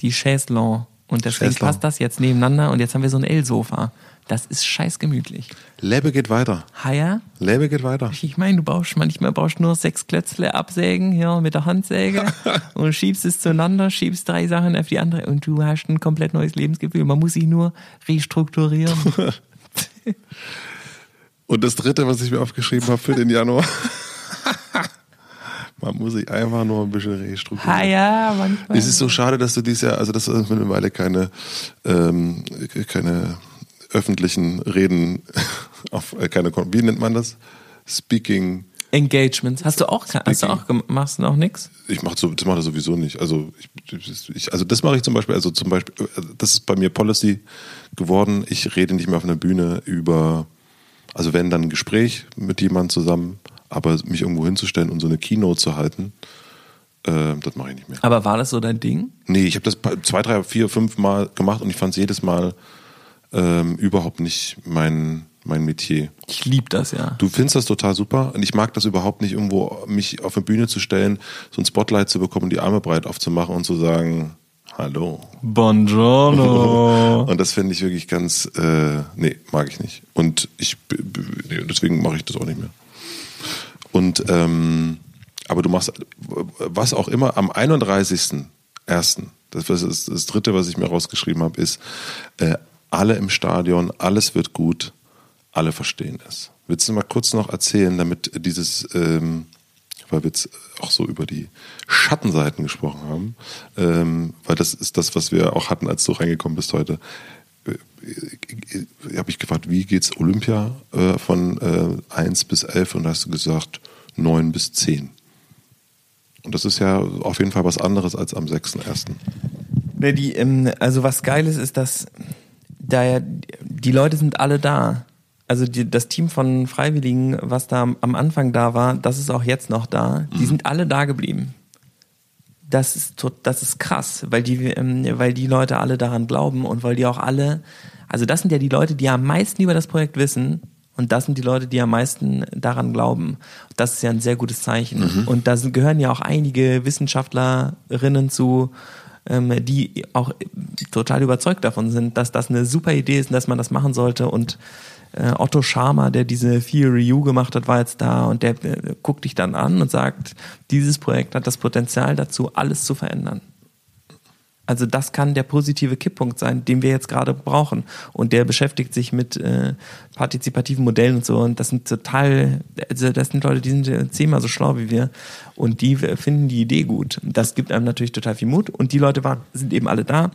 Speaker 2: die Chaiselon. Und deswegen
Speaker 1: Chaiselon.
Speaker 2: passt das jetzt nebeneinander und jetzt haben wir so ein L-Sofa. Das ist scheiß gemütlich.
Speaker 1: Lebe geht weiter.
Speaker 2: Haya,
Speaker 1: Lebe geht weiter.
Speaker 2: ich meine, du brauchst manchmal brauchst nur sechs Klötzle absägen, ja, mit der Handsäge und schiebst es zueinander, schiebst drei Sachen auf die andere und du hast ein komplett neues Lebensgefühl. Man muss sich nur restrukturieren.
Speaker 1: Und das dritte, was ich mir aufgeschrieben habe für den Januar. Man muss sich einfach nur ein bisschen restrukturieren.
Speaker 2: Haya, manchmal.
Speaker 1: Es ist so schade, dass du dieses Jahr, also dass du mittlerweile keine, ähm, keine öffentlichen Reden auf äh, keine, wie nennt man das? Speaking.
Speaker 2: Engagements. Hast du auch, hast du auch, machst du auch nix?
Speaker 1: Ich mache so, das mache sowieso nicht. Also ich, ich, also das mache ich zum Beispiel. Also zum Beispiel, äh, das ist bei mir Policy geworden. Ich rede nicht mehr auf einer Bühne über, also wenn dann ein Gespräch mit jemandem zusammen, aber mich irgendwo hinzustellen und so eine Keynote zu halten, äh, das mache ich nicht mehr.
Speaker 2: Aber war das so dein Ding?
Speaker 1: Nee, ich habe das zwei, drei, vier, fünf Mal gemacht und ich fand es jedes Mal ähm, überhaupt nicht mein, mein Metier.
Speaker 2: Ich lieb das ja.
Speaker 1: Du findest das total super und ich mag das überhaupt nicht, irgendwo mich auf eine Bühne zu stellen, so ein Spotlight zu bekommen, die Arme breit aufzumachen und zu sagen, hallo.
Speaker 2: Buongiorno.
Speaker 1: Und das finde ich wirklich ganz, äh, nee, mag ich nicht. Und ich, nee, deswegen mache ich das auch nicht mehr. Und, ähm, aber du machst, was auch immer, am 31.01., das, ist das dritte, was ich mir rausgeschrieben habe, ist, äh, alle im Stadion, alles wird gut, alle verstehen es. Willst du mal kurz noch erzählen, damit dieses, ähm, weil wir jetzt auch so über die Schattenseiten gesprochen haben, ähm, weil das ist das, was wir auch hatten, als du reingekommen bist heute. Äh, habe ich gefragt, wie geht's Olympia äh, von äh, 1 bis 11 und da hast du gesagt 9 bis 10. Und das ist ja auf jeden Fall was anderes als am 6.1.
Speaker 2: Ne, die, ähm, also was geil ist, ist, dass da ja, die Leute sind alle da. Also die, das Team von Freiwilligen, was da am- Anfang da war, das ist auch jetzt noch da. Die sind alle da geblieben. Das ist tot, das ist krass, weil die, ähm, weil die Leute alle daran glauben und weil die auch alle, also das sind ja die Leute, die am meisten über das Projekt wissen Und das sind die Leute, die am meisten daran glauben. Das ist ja ein sehr gutes Zeichen. Und da sind- gehören ja auch einige Wissenschaftlerinnen zu, ähm, die auch total überzeugt davon sind, dass das eine super Idee ist und dass man das machen sollte. Und äh, Otto Scharmer, der diese Theory U gemacht hat, war jetzt da und der äh, guckt dich dann an und sagt, dieses Projekt hat das Potenzial dazu, alles zu verändern. Also das kann der positive Kipppunkt sein, den wir jetzt gerade brauchen. Und der beschäftigt sich mit äh, partizipativen Modellen und so. Und das sind total, also das sind Leute, die sind zehnmal so schlau wie wir. Und die finden die Idee gut. Das gibt einem natürlich total viel Mut. Und die Leute waren, sind eben alle da.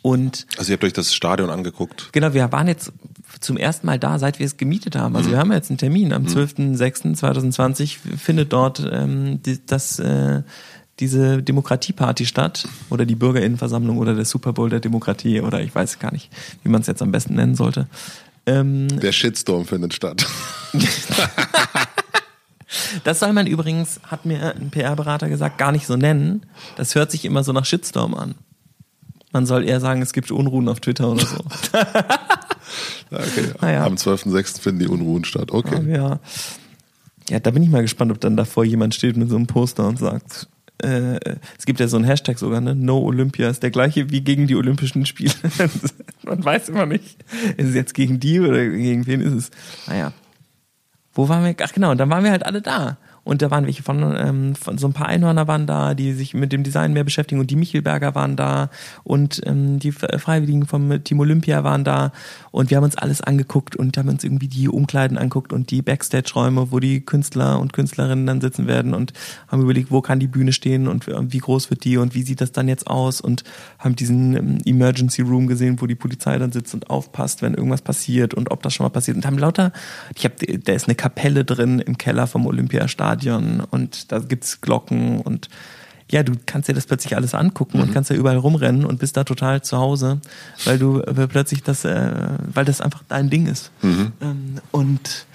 Speaker 2: Und
Speaker 1: Also ihr habt euch das Stadion angeguckt.
Speaker 2: Genau, wir waren jetzt zum ersten Mal da, seit wir es gemietet haben. Also wir haben jetzt einen Termin. Am 12.06.2020 findet dort ähm, das, äh, diese Demokratieparty statt oder die Bürgerinnenversammlung oder der Super Bowl der Demokratie oder ich weiß gar nicht, wie man es jetzt am besten nennen sollte. Ähm,
Speaker 1: Der Shitstorm findet statt.
Speaker 2: das soll man übrigens, hat mir ein PR-Berater gesagt, gar nicht so nennen. Das hört sich immer so nach Shitstorm an. Man soll eher sagen, es gibt Unruhen auf Twitter oder so.
Speaker 1: Okay.
Speaker 2: Ah, ja.
Speaker 1: Am 12.06. finden die Unruhen statt. Okay.
Speaker 2: Ja. ja, da bin ich mal gespannt, ob dann davor jemand steht mit so einem Poster und sagt, äh, es gibt ja so einen Hashtag sogar, ne? No Olympia ist der gleiche wie gegen die Olympischen Spiele. Man weiß immer nicht, ist es jetzt gegen die oder gegen wen ist es? Naja. Wo waren wir? Ach genau, und dann waren wir halt alle da. Und da waren welche von, ähm, von so ein paar Einhörner waren da, die sich mit dem Design mehr beschäftigen und die Michelberger waren da und ähm, die Freiwilligen vom Team Olympia waren da und wir haben uns alles angeguckt und haben uns irgendwie die Umkleiden angeguckt und die Backstage-Räume, wo die Künstler und Künstlerinnen dann sitzen werden und haben überlegt, wo kann die Bühne stehen und wie groß wird die und wie sieht das dann jetzt aus und haben diesen ähm, Emergency Room gesehen, wo die Polizei dann sitzt und aufpasst, wenn irgendwas passiert und ob das schon mal passiert und haben lauter, ich habe, da ist eine Kapelle drin im Keller vom Olympiastadion und da gibt's Glocken und ja, du kannst dir das plötzlich alles angucken und kannst da überall rumrennen und bist da total zu Hause, weil du weil plötzlich das, äh, weil das einfach dein Ding ist. Ähm, und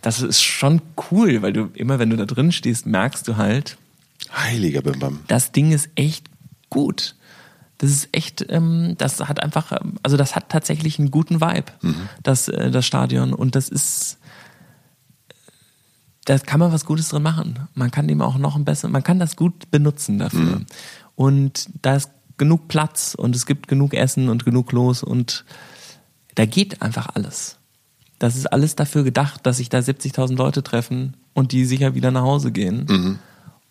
Speaker 2: das ist schon cool, weil du immer, wenn du da drin stehst, merkst du halt,
Speaker 1: Heiliger Bimbam.
Speaker 2: das Ding ist echt gut. Das ist echt, ähm, das hat einfach, ähm, also das hat tatsächlich einen guten Vibe, das, äh, das Stadion. Und das ist, da kann man was Gutes drin machen. Man kann dem auch noch ein besser, man kann das gut benutzen dafür. Und da ist genug Platz und es gibt genug Essen und genug Klos und da geht einfach alles. Das ist alles dafür gedacht, dass sich da 70.000 Leute treffen und die sicher wieder nach Hause gehen.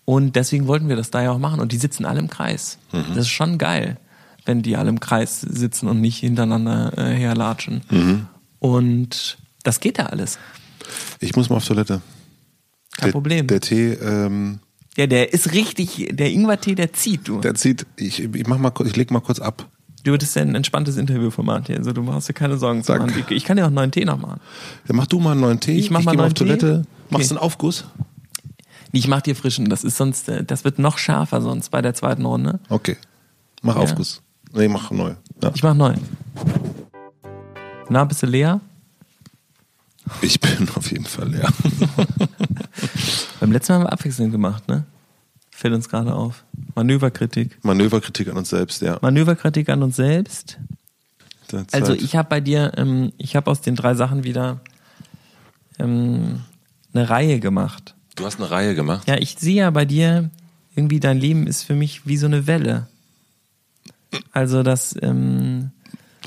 Speaker 2: Und deswegen wollten wir das da ja auch machen. Und die sitzen alle im Kreis. Das ist schon geil, wenn die alle im Kreis sitzen und nicht hintereinander äh, herlatschen. Und das geht ja alles.
Speaker 1: Ich muss mal auf Toilette.
Speaker 2: Kein
Speaker 1: der,
Speaker 2: Problem.
Speaker 1: Der Tee, ähm,
Speaker 2: Ja, der ist richtig, der Ingwertee, der zieht, du.
Speaker 1: der zieht, ich, ich mach mal kurz, ich leg mal kurz ab.
Speaker 2: Du, ist ja ein entspanntes Interviewformat hier. Also du brauchst dir keine Sorgen zu machen. Ich- Ich kann dir auch einen neuen Tee noch machen.
Speaker 1: Dann mach du mal einen neuen Tee.
Speaker 2: Ich mach mal
Speaker 1: geh
Speaker 2: einen
Speaker 1: auf
Speaker 2: neuen Tee.
Speaker 1: Toilette. Machst
Speaker 2: Okay.
Speaker 1: du einen Aufguss?
Speaker 2: Nee, Ich mach dir frischen. Das ist sonst, äh, das wird noch schärfer sonst bei der zweiten Runde.
Speaker 1: Okay. Mach
Speaker 2: Ja.
Speaker 1: Aufguss. Nee, mach neu. Ja.
Speaker 2: Ich mach neu. Na, bist du leer?
Speaker 1: Ich bin auf jeden Fall leer.
Speaker 2: Beim letzten Mal haben wir abwechselnd gemacht, ne? Fällt uns gerade auf. Manöverkritik.
Speaker 1: Manöverkritik an uns selbst, ja.
Speaker 2: Manöverkritik an uns selbst. Also ich habe bei dir, ähm, ich habe aus den drei Sachen wieder ähm, eine Reihe gemacht.
Speaker 1: Du hast eine Reihe gemacht.
Speaker 2: Ja, ich sehe ja bei dir, irgendwie dein Leben ist für mich wie so eine Welle. Also das, ähm,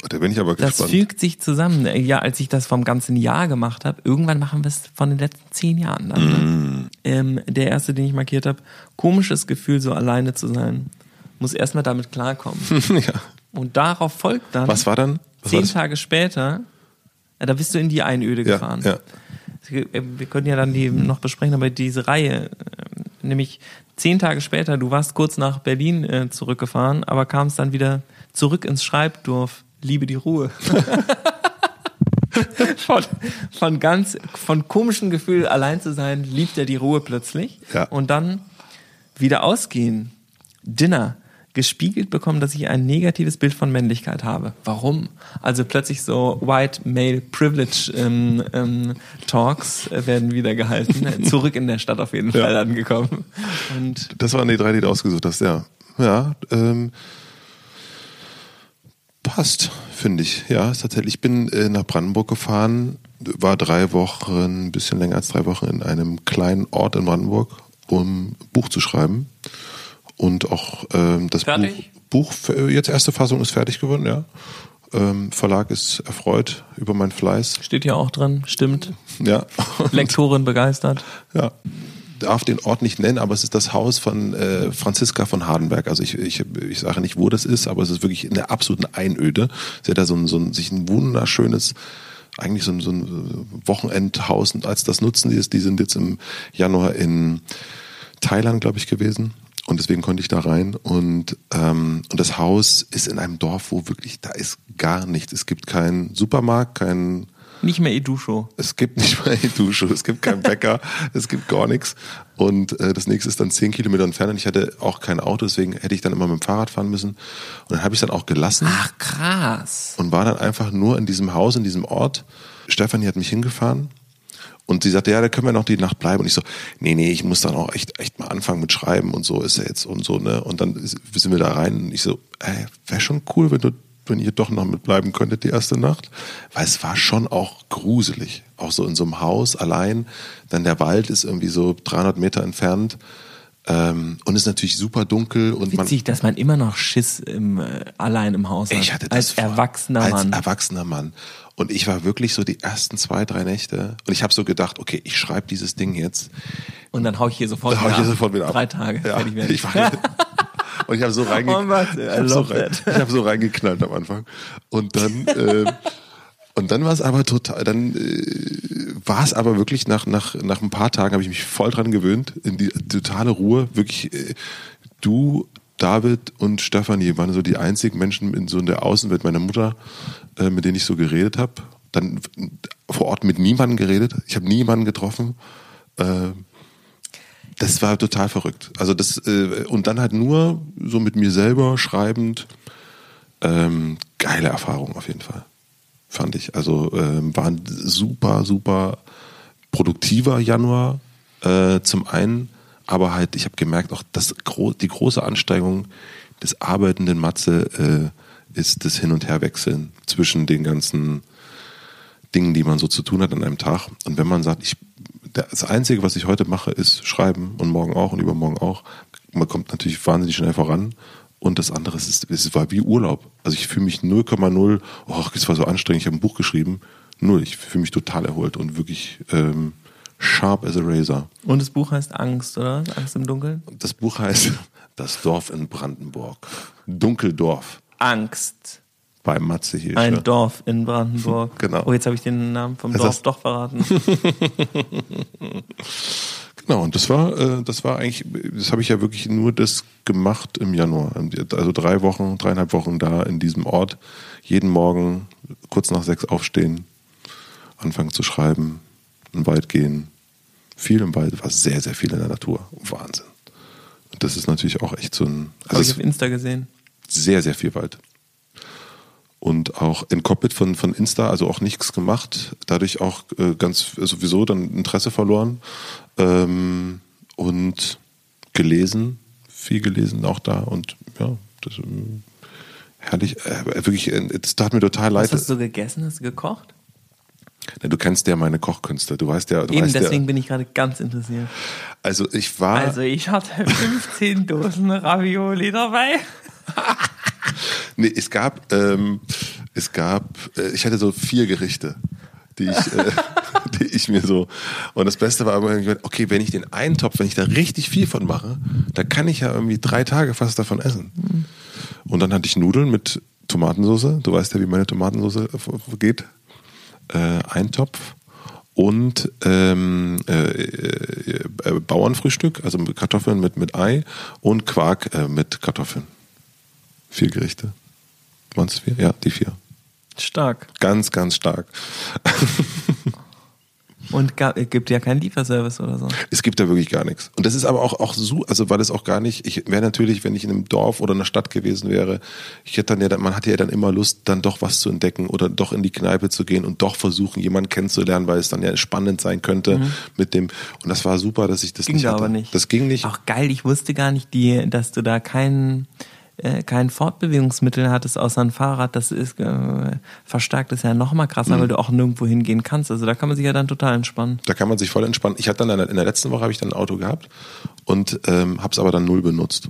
Speaker 1: Da bin ich aber
Speaker 2: das
Speaker 1: gespannt.
Speaker 2: fügt sich zusammen. Ja, als ich das vom ganzen Jahr gemacht habe, irgendwann machen wir es von den letzten zehn Jahren dann.
Speaker 1: Mm.
Speaker 2: Ne? Ähm, der erste, den ich markiert habe, komisches Gefühl, so alleine zu sein. Muss erstmal damit klarkommen.
Speaker 1: ja.
Speaker 2: Und darauf folgt dann
Speaker 1: Was war dann? Was war
Speaker 2: zehn
Speaker 1: das?
Speaker 2: Tage später, ja, da bist du in die Einöde
Speaker 1: Ja,
Speaker 2: gefahren.
Speaker 1: ja.
Speaker 2: Wir können ja dann die noch besprechen, aber diese Reihe, ähm, nämlich zehn Tage später, du warst kurz nach Berlin äh, zurückgefahren, aber kamst dann wieder zurück ins Schreibdorf. Liebe die Ruhe. von, von ganz, von komischem Gefühl, allein zu sein, liebt er die Ruhe plötzlich.
Speaker 1: Ja.
Speaker 2: Und dann wieder ausgehen. Dinner. Gespiegelt bekommen, dass ich ein negatives Bild von Männlichkeit habe. Warum? Also plötzlich so White Male Privilege ähm, ähm, Talks werden wieder gehalten. Zurück in der Stadt auf jeden Fall angekommen. Und
Speaker 1: Das waren die drei, die du ausgesucht hast, ja. Ja, ähm, passt, finde ich. Ja, ist tatsächlich. Ich bin äh, nach Brandenburg gefahren war drei Wochen, ein bisschen länger als drei Wochen in einem kleinen Ort in Brandenburg, um Buch zu schreiben. Und auch ähm, das
Speaker 2: Fertig?
Speaker 1: Buch, Buch, äh, jetzt erste Fassung ist fertig geworden, ja. Ähm, Verlag ist erfreut über meinen Fleiß.
Speaker 2: Steht hier auch drin, stimmt.
Speaker 1: Ja.
Speaker 2: Lektorin begeistert.
Speaker 1: Ja. Darf den Ort nicht nennen, aber es ist das Haus von äh, Franziska von Hardenberg. Also ich, ich, ich sage nicht, wo das ist, aber es ist wirklich in der absoluten Einöde. Sie hat da so ein, so ein, sich ein wunderschönes, eigentlich so ein, so ein Wochenendhaus als das nutzen die ist, die sind jetzt im Januar in Thailand, glaube ich, gewesen. Und deswegen konnte ich da rein. Und, ähm, und das Haus ist in einem Dorf, wo wirklich, da ist gar nichts. Es gibt keinen Supermarkt, keinen
Speaker 2: Nicht mehr Edusho.
Speaker 1: es gibt nicht mal eine Dusche, es gibt keinen Bäcker, es gibt gar nichts. Und äh, das nächste ist dann zehn Kilometer entfernt und ich hatte auch kein Auto, deswegen hätte ich dann immer mit dem Fahrrad fahren müssen. Und dann habe ich es dann auch gelassen
Speaker 2: Ach, krass.
Speaker 1: und war dann einfach nur in diesem Haus, in diesem Ort. Stefanie hat mich hingefahren und sie sagte, ja, da können wir noch die Nacht bleiben. Und ich so, nee, nee, ich muss dann auch echt, echt mal anfangen mit Schreiben und so ist ja jetzt und so, ne? Und dann sind wir da rein und ich so, ey, wäre schon cool, wenn du, wenn ihr doch noch mitbleiben könntet die erste Nacht. Weil es war schon auch gruselig. Auch so in so einem Haus allein. Dann der Wald ist irgendwie so 300 Meter entfernt. Ähm, und ist natürlich super dunkel und man,
Speaker 2: Witzig, dass man immer noch Schiss im, äh, allein im Haus hat.
Speaker 1: ich hatte das
Speaker 2: als
Speaker 1: vor-
Speaker 2: erwachsener
Speaker 1: als
Speaker 2: Mann.
Speaker 1: erwachsener Mann. Und ich war wirklich so die ersten zwei, drei Nächte. Und ich habe so gedacht, okay, ich schreibe dieses Ding jetzt.
Speaker 2: Und dann hau ich hier sofort,
Speaker 1: hau ich
Speaker 2: wieder
Speaker 1: hier
Speaker 2: ab.
Speaker 1: sofort wieder ab.
Speaker 2: Drei Tage.
Speaker 1: Ja,
Speaker 2: werden.
Speaker 1: ich war, und ich habe so, reinge
Speaker 2: Oh
Speaker 1: hab so,
Speaker 2: love
Speaker 1: rein, ich hab so reingeknallt am Anfang. Und dann, äh, und dann war es aber total, dann äh, war es aber wirklich nach, nach, nach ein paar Tagen habe ich mich voll dran gewöhnt, in die totale Ruhe. Wirklich, äh, du, David und Stefanie waren so die einzigen Menschen in so in der Außenwelt meiner Mutter, äh, mit denen ich so geredet habe. Dann vor Ort mit niemandem geredet. Ich habe niemanden getroffen. Äh, das war total verrückt. Also das äh, und dann halt nur so mit mir selber schreibend. Ähm, geile Erfahrung auf jeden Fall, fand ich. Also ähm, war ein super, super produktiver Januar äh, zum einen, aber halt ich habe gemerkt auch, gro die große Anstrengung des arbeitenden Matze äh, ist das Hin und Herwechseln zwischen den ganzen Dingen, die man so zu tun hat an einem Tag. Und wenn man sagt, ich, das Einzige, was ich heute mache, ist schreiben und morgen auch und übermorgen auch, man kommt natürlich wahnsinnig schnell voran. Und das andere ist, es war wie Urlaub. Also ich fühle mich 0,0, oh, es war so anstrengend, ich habe ein Buch geschrieben. Null, ich fühle mich total erholt und wirklich ähm, sharp as a razor.
Speaker 2: Und das Buch heißt Angst, oder? Angst im Dunkeln?
Speaker 1: Das Buch heißt Das Dorf in Brandenburg. Dunkeldorf
Speaker 2: Angst.
Speaker 1: Bei Matze Hilscher.
Speaker 2: Ein Dorf in Brandenburg.
Speaker 1: Genau.
Speaker 2: Oh, jetzt habe ich den Namen vom
Speaker 1: Es
Speaker 2: Dorf
Speaker 1: ist-
Speaker 2: doch verraten.
Speaker 1: Genau, und das war, äh, das war eigentlich, das habe ich ja wirklich nur das gemacht im Januar. Also drei Wochen, dreieinhalb Wochen da in diesem Ort. Jeden Morgen kurz nach sechs aufstehen, anfangen zu schreiben, in den Wald gehen. Viel im Wald, war sehr, sehr viel in der Natur. Wahnsinn. Und das ist natürlich auch echt so ein,
Speaker 2: Habe
Speaker 1: also
Speaker 2: ich
Speaker 1: es
Speaker 2: auf Insta gesehen.
Speaker 1: sehr, sehr viel Wald. Und auch in Cockpit von, von Insta, also auch nichts gemacht, dadurch auch äh, ganz sowieso dann Interesse verloren ähm, und gelesen, viel gelesen auch da und ja, das ähm, herrlich, äh, wirklich, äh, es tat mir total
Speaker 2: Was
Speaker 1: leid.
Speaker 2: hast du gegessen? Hast du gekocht?
Speaker 1: Du kennst ja meine Kochkünste, du weißt ja, du
Speaker 2: Eben
Speaker 1: weißt
Speaker 2: deswegen
Speaker 1: ja,
Speaker 2: bin ich gerade ganz interessiert.
Speaker 1: also ich war,
Speaker 2: Also ich hatte 15 Dosen Ravioli dabei.
Speaker 1: Nee, es gab, ähm, es gab, äh, ich hatte so vier Gerichte, die ich, äh, die ich mir so. Und das Beste war aber, okay, wenn ich den einen Topf, wenn ich da richtig viel von mache, da kann ich ja irgendwie drei Tage fast davon essen. Und dann hatte ich Nudeln mit Tomatensauce. Du weißt ja, wie meine Tomatensauce geht. Äh, ein Topf. Und ähm, äh, äh, äh, Bauernfrühstück, also Kartoffeln mit, mit Ei und Quark äh, mit Kartoffeln. Vier Gerichte. Waren es vier? Ja, die vier.
Speaker 2: Stark.
Speaker 1: Ganz, ganz stark.
Speaker 2: Und ga- gibt ja keinen Lieferservice oder so.
Speaker 1: Es gibt da wirklich gar nichts. Und das ist aber auch, auch so, also weil es auch gar nicht, ich wäre natürlich, wenn ich in einem Dorf oder einer Stadt gewesen wäre, ich hätte dann ja, man hatte ja dann immer Lust, dann doch was zu entdecken oder doch in die Kneipe zu gehen und doch versuchen, jemanden kennenzulernen, weil es dann ja spannend sein könnte mit dem, und das war super, dass ich das
Speaker 2: Ging
Speaker 1: nicht hatte.
Speaker 2: aber nicht.
Speaker 1: Das ging nicht.
Speaker 2: Auch geil, ich wusste gar nicht, die, dass du da keinen äh, kein Fortbewegungsmittel hattest außer ein Fahrrad, das ist äh, verstärkt ist ja noch mal krasser,
Speaker 1: Mhm.
Speaker 2: weil du auch nirgendwo hingehen kannst. Also da kann man sich ja dann total entspannen.
Speaker 1: Da kann man sich voll entspannen. Ich hatte dann in der, letzten Woche habe ich dann ein Auto gehabt und ähm, habe es aber dann null benutzt.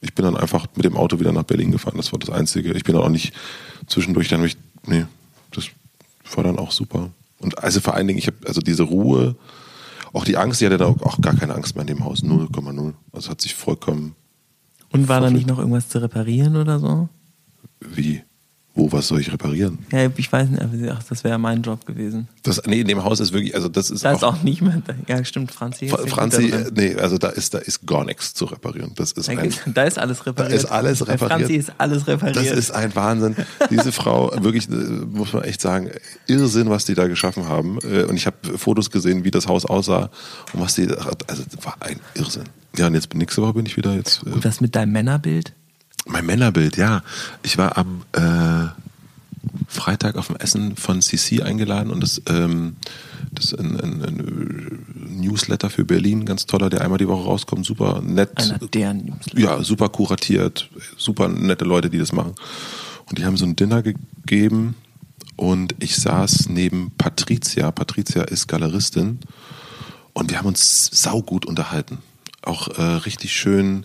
Speaker 1: Ich bin dann einfach mit dem Auto wieder nach Berlin gefahren. Das war das Einzige. Ich bin dann auch nicht zwischendurch dann mich, nee, das war dann auch super. Und also vor allen Dingen, ich habe also diese Ruhe, auch die Angst, ich hatte da auch, auch gar keine Angst mehr in dem Haus, 0,0. Also hat sich vollkommen
Speaker 2: Und war da
Speaker 1: Verrückt.
Speaker 2: nicht noch irgendwas zu reparieren oder so?
Speaker 1: wie, wo, was soll ich reparieren?
Speaker 2: Ja, ich weiß nicht, ach, das wäre ja mein Job gewesen.
Speaker 1: Das, nee, in dem Haus ist wirklich, also das ist
Speaker 2: Da ist auch nicht mehr. Ja, stimmt, Franzi. gut
Speaker 1: Franzi, äh, nee, also da ist, da ist gar nichts zu reparieren. Das ist
Speaker 2: Da
Speaker 1: ein,
Speaker 2: ist- Da ist alles repariert.
Speaker 1: Da ist alles
Speaker 2: Bei
Speaker 1: repariert.
Speaker 2: Franzi ist alles repariert.
Speaker 1: Das ist ein Wahnsinn. Diese Frau, wirklich, äh, muss man echt sagen, Irrsinn, was die da geschaffen haben. Äh, Und ich habe Fotos gesehen, wie das Haus aussah und was die, also das war ein Irrsinn. Ja, und jetzt nächste Woche bin ich wieder jetzt. Äh,
Speaker 2: Und was mit deinem Männerbild?
Speaker 1: Mein Männerbild, ja. Ich war am äh, Freitag auf dem Essen von CC eingeladen und das, ähm, das ist ein, ein, ein Newsletter für Berlin, ganz toller, der einmal die Woche rauskommt, super nett.
Speaker 2: Einer der Newsletter.
Speaker 1: Ja, super kuratiert, super nette Leute, die das machen. Und die haben so ein Dinner gegeben und ich saß neben Patricia. Patricia ist Galeristin und wir haben uns saugut unterhalten. Auch äh, richtig schön,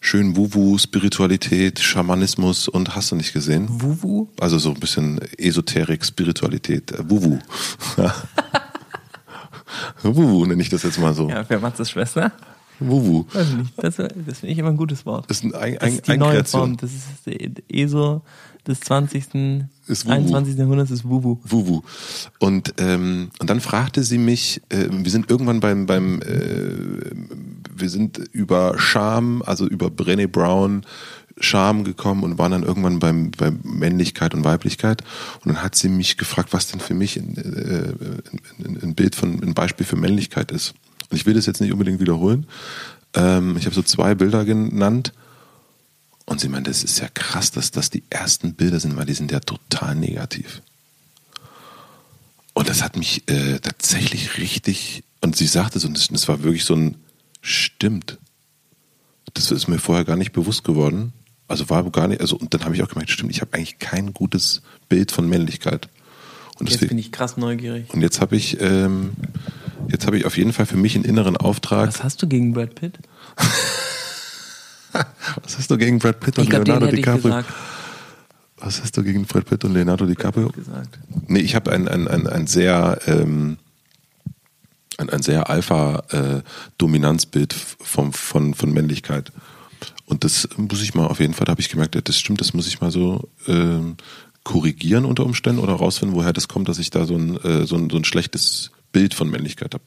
Speaker 1: schön Wuwu, Spiritualität, Schamanismus und hast du nicht gesehen?
Speaker 2: Wuwu?
Speaker 1: Also so ein bisschen Esoterik, Spiritualität, äh, Wuwu. Wuwu nenne ich das jetzt mal so.
Speaker 2: Ja, für Matzes Schwester?
Speaker 1: Wuwu.
Speaker 2: Weiß ich nicht. Das, das finde ich immer ein gutes Wort.
Speaker 1: Das ist ein, ein,
Speaker 2: Das ist die neue. Form. Das ist die ESO des 20.
Speaker 1: Ist Wuwu.
Speaker 2: 21. Jahrhunderts ist Wuwu.
Speaker 1: Wuwu. Und, ähm, und dann fragte sie mich, äh, wir sind irgendwann beim, beim äh, wir sind über Scham, also über Brené Brown, Scham gekommen und waren dann irgendwann beim, beim Männlichkeit und Weiblichkeit. Und dann hat sie mich gefragt, was denn für mich ein, äh, ein Bild von, ein Beispiel für Männlichkeit ist. Und ich will das jetzt nicht unbedingt wiederholen. Ähm, ich habe so zwei Bilder genannt. Und sie meinte, das ist ja krass, dass das die ersten Bilder sind, weil die sind ja total negativ. Und das hat mich äh, tatsächlich richtig, und sie sagte so, das, das war wirklich so ein, stimmt. Das ist mir vorher gar nicht bewusst geworden. Also war gar nicht, also und dann habe ich auch gemerkt, stimmt, ich habe eigentlich kein gutes Bild von Männlichkeit. Und
Speaker 2: Jetzt
Speaker 1: deswegen,
Speaker 2: bin ich krass neugierig.
Speaker 1: und jetzt habe ich, ähm, jetzt habe ich auf jeden Fall für mich einen inneren Auftrag.
Speaker 2: Was hast du gegen Brad Pitt?
Speaker 1: Was hast du gegen Brad Pitt und
Speaker 2: Ich glaube, den
Speaker 1: Leonardo DiCaprio? Was hast du gegen Brad Pitt und Leonardo DiCaprio?
Speaker 2: gesagt.
Speaker 1: Nee, ich habe ein, ein, ein, ein sehr ähm, ein, ein sehr Alpha-Dominanzbild vom, von, von Männlichkeit. Und das muss ich mal auf jeden Fall, da habe ich gemerkt, das stimmt, das muss ich mal so ähm, korrigieren unter Umständen oder rausfinden, woher das kommt, dass ich da so ein, äh, so ein, so ein schlechtes Bild von Männlichkeit habe.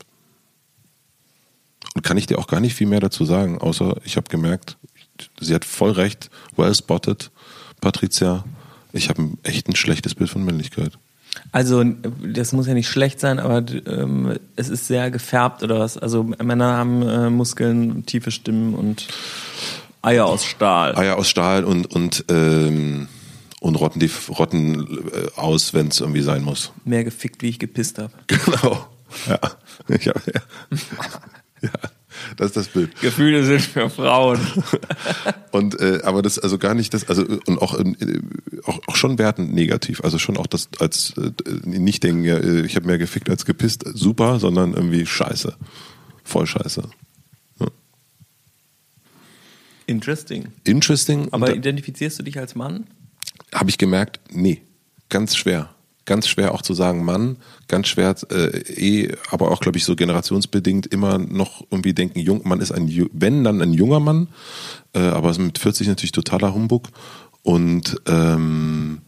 Speaker 1: Und kann ich dir auch gar nicht viel mehr dazu sagen, außer ich habe gemerkt, sie hat voll recht, well spotted, Patricia. Ich habe ein echt ein schlechtes Bild von Männlichkeit.
Speaker 2: Also, das muss ja nicht schlecht sein, aber ähm, es ist sehr gefärbt oder was. Also, Männer haben äh, Muskeln, tiefe Stimmen und Eier aus Stahl.
Speaker 1: Eier aus Stahl und, und, ähm, und rotten, die, rotten äh, aus, wenn es irgendwie sein muss.
Speaker 2: Mehr gefickt, wie ich gepisst habe.
Speaker 1: Genau. Ja. Ich hab, ja. ja. Das ist das Bild.
Speaker 2: Gefühle sind für Frauen.
Speaker 1: Und äh, aber das also gar nicht das also und auch äh, auch, auch schon wertend negativ also schon auch das als äh, nicht denken ja, äh, ich habe mehr gefickt als gepisst super sondern irgendwie scheiße voll scheiße
Speaker 2: Interesting.
Speaker 1: interesting
Speaker 2: Aber identifizierst du dich als Mann?
Speaker 1: habe ich gemerkt nee ganz schwer ganz schwer auch zu sagen Mann ganz schwer äh, eh aber auch glaube ich so generationsbedingt immer noch irgendwie denken jung man ist ein wenn dann ein junger Mann. Äh, aber mit 40 natürlich totaler Humbug. Und ähm,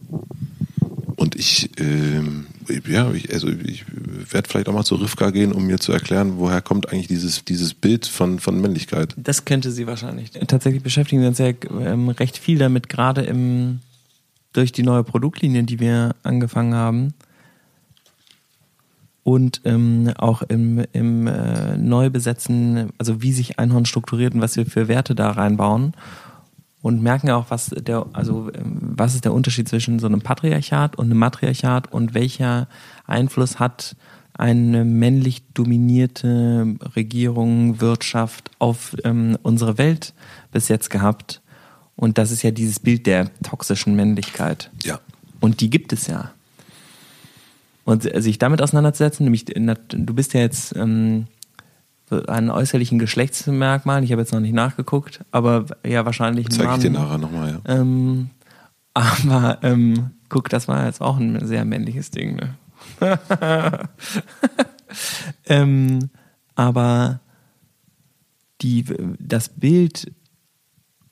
Speaker 1: und ich ähm, ja ich, also ich werde vielleicht auch mal zu Rivka gehen um mir zu erklären woher kommt eigentlich dieses dieses Bild von von Männlichkeit.
Speaker 2: Das könnte sie wahrscheinlich. Tatsächlich beschäftigen wir uns ähm, recht viel damit, gerade im durch die neue Produktlinie, die wir angefangen haben. Und ähm, auch im, im äh, Neubesetzen, also wie sich Einhorn strukturiert und was wir für Werte da reinbauen. Und merken auch, was der, also ähm, was ist der Unterschied zwischen so einem Patriarchat und einem Matriarchat und welcher Einfluss hat eine männlich dominierte Regierung, Wirtschaft auf ähm, unsere Welt bis jetzt gehabt. Und das ist ja dieses Bild der toxischen Männlichkeit.
Speaker 1: Ja.
Speaker 2: Und die gibt es ja. Und sich damit auseinanderzusetzen, nämlich du bist ja jetzt ähm, an äußerlichen Geschlechtsmerkmalen, ich habe jetzt noch nicht nachgeguckt, aber ja wahrscheinlich
Speaker 1: Zeige ich dir nachher nochmal,
Speaker 2: ja. Ähm, aber ähm, guck, das war jetzt auch ein sehr männliches Ding, ne? ähm, aber die, das Bild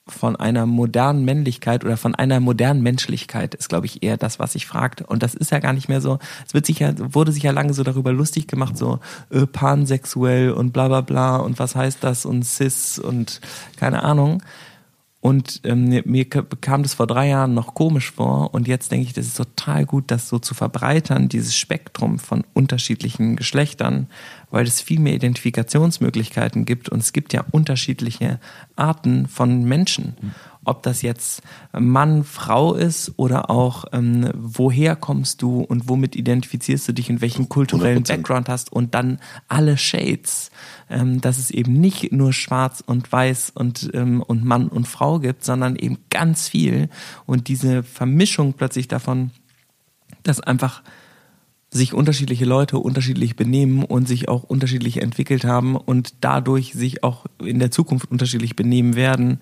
Speaker 2: von einer modernen Männlichkeit oder von einer modernen Menschlichkeit ist, glaube ich, eher das, was ich fragte. Und das ist ja gar nicht mehr so. Es wird sich ja, wurde sich ja lange so darüber lustig gemacht, so äh, pansexuell und bla bla bla und was heißt das und cis und keine Ahnung. Und ähm, mir kam das vor drei Jahren noch komisch vor und jetzt denke ich, das ist total gut, das so zu verbreitern, dieses Spektrum von unterschiedlichen Geschlechtern, weil es viel mehr Identifikationsmöglichkeiten gibt und es gibt ja unterschiedliche Arten von Menschen ob das jetzt Mann, Frau ist oder auch ähm, woher kommst du und womit identifizierst du dich und welchen kulturellen 100%. Background hast und dann alle Shades, ähm, dass es eben nicht nur schwarz und weiß und, ähm, und Mann und Frau gibt, sondern eben ganz viel und diese Vermischung plötzlich davon, dass einfach sich unterschiedliche Leute unterschiedlich benehmen und sich auch unterschiedlich entwickelt haben und dadurch sich auch in der Zukunft unterschiedlich benehmen werden,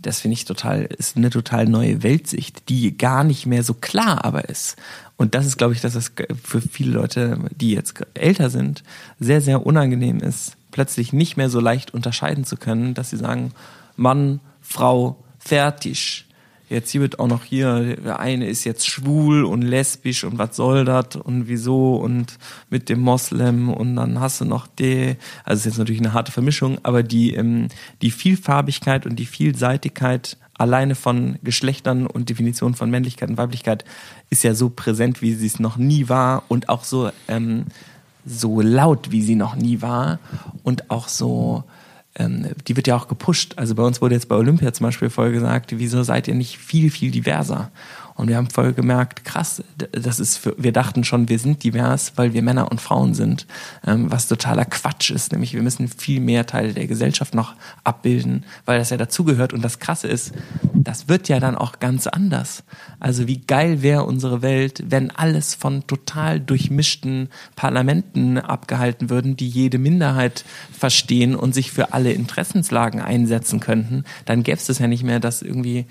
Speaker 2: das finde ich total, ist eine total neue Weltsicht, die gar nicht mehr so klar aber ist. Und das ist, glaube ich, dass das für viele Leute, die jetzt älter sind, sehr, sehr unangenehm ist, plötzlich nicht mehr so leicht unterscheiden zu können, dass sie sagen, Mann, Frau, fertig jetzt hier wird auch noch hier, der eine ist jetzt schwul und lesbisch und was soll das und wieso und mit dem Moslem und dann hast du noch die, also ist jetzt natürlich eine harte Vermischung, aber die, ähm, die Vielfarbigkeit und die Vielseitigkeit alleine von Geschlechtern und Definition von Männlichkeit und Weiblichkeit ist ja so präsent, wie sie es noch nie war und auch so, ähm, so laut, wie sie noch nie war und auch so, ähm, die wird ja auch gepusht. Also bei uns wurde jetzt bei Olympia zum Beispiel voll gesagt, wieso seid ihr nicht viel, viel diverser? Und wir haben voll gemerkt, krass, das ist für, wir dachten schon, wir sind divers, weil wir Männer und Frauen sind, ähm, was totaler Quatsch ist. Nämlich wir müssen viel mehr Teile der Gesellschaft noch abbilden, weil das ja dazugehört. Und das Krasse ist, das wird ja dann auch ganz anders. Also wie geil wäre unsere Welt, wenn alles von total durchmischten Parlamenten abgehalten würden, die jede Minderheit verstehen und sich für alle Interessenslagen einsetzen könnten. Dann gäbe es ja nicht mehr, dass irgendwie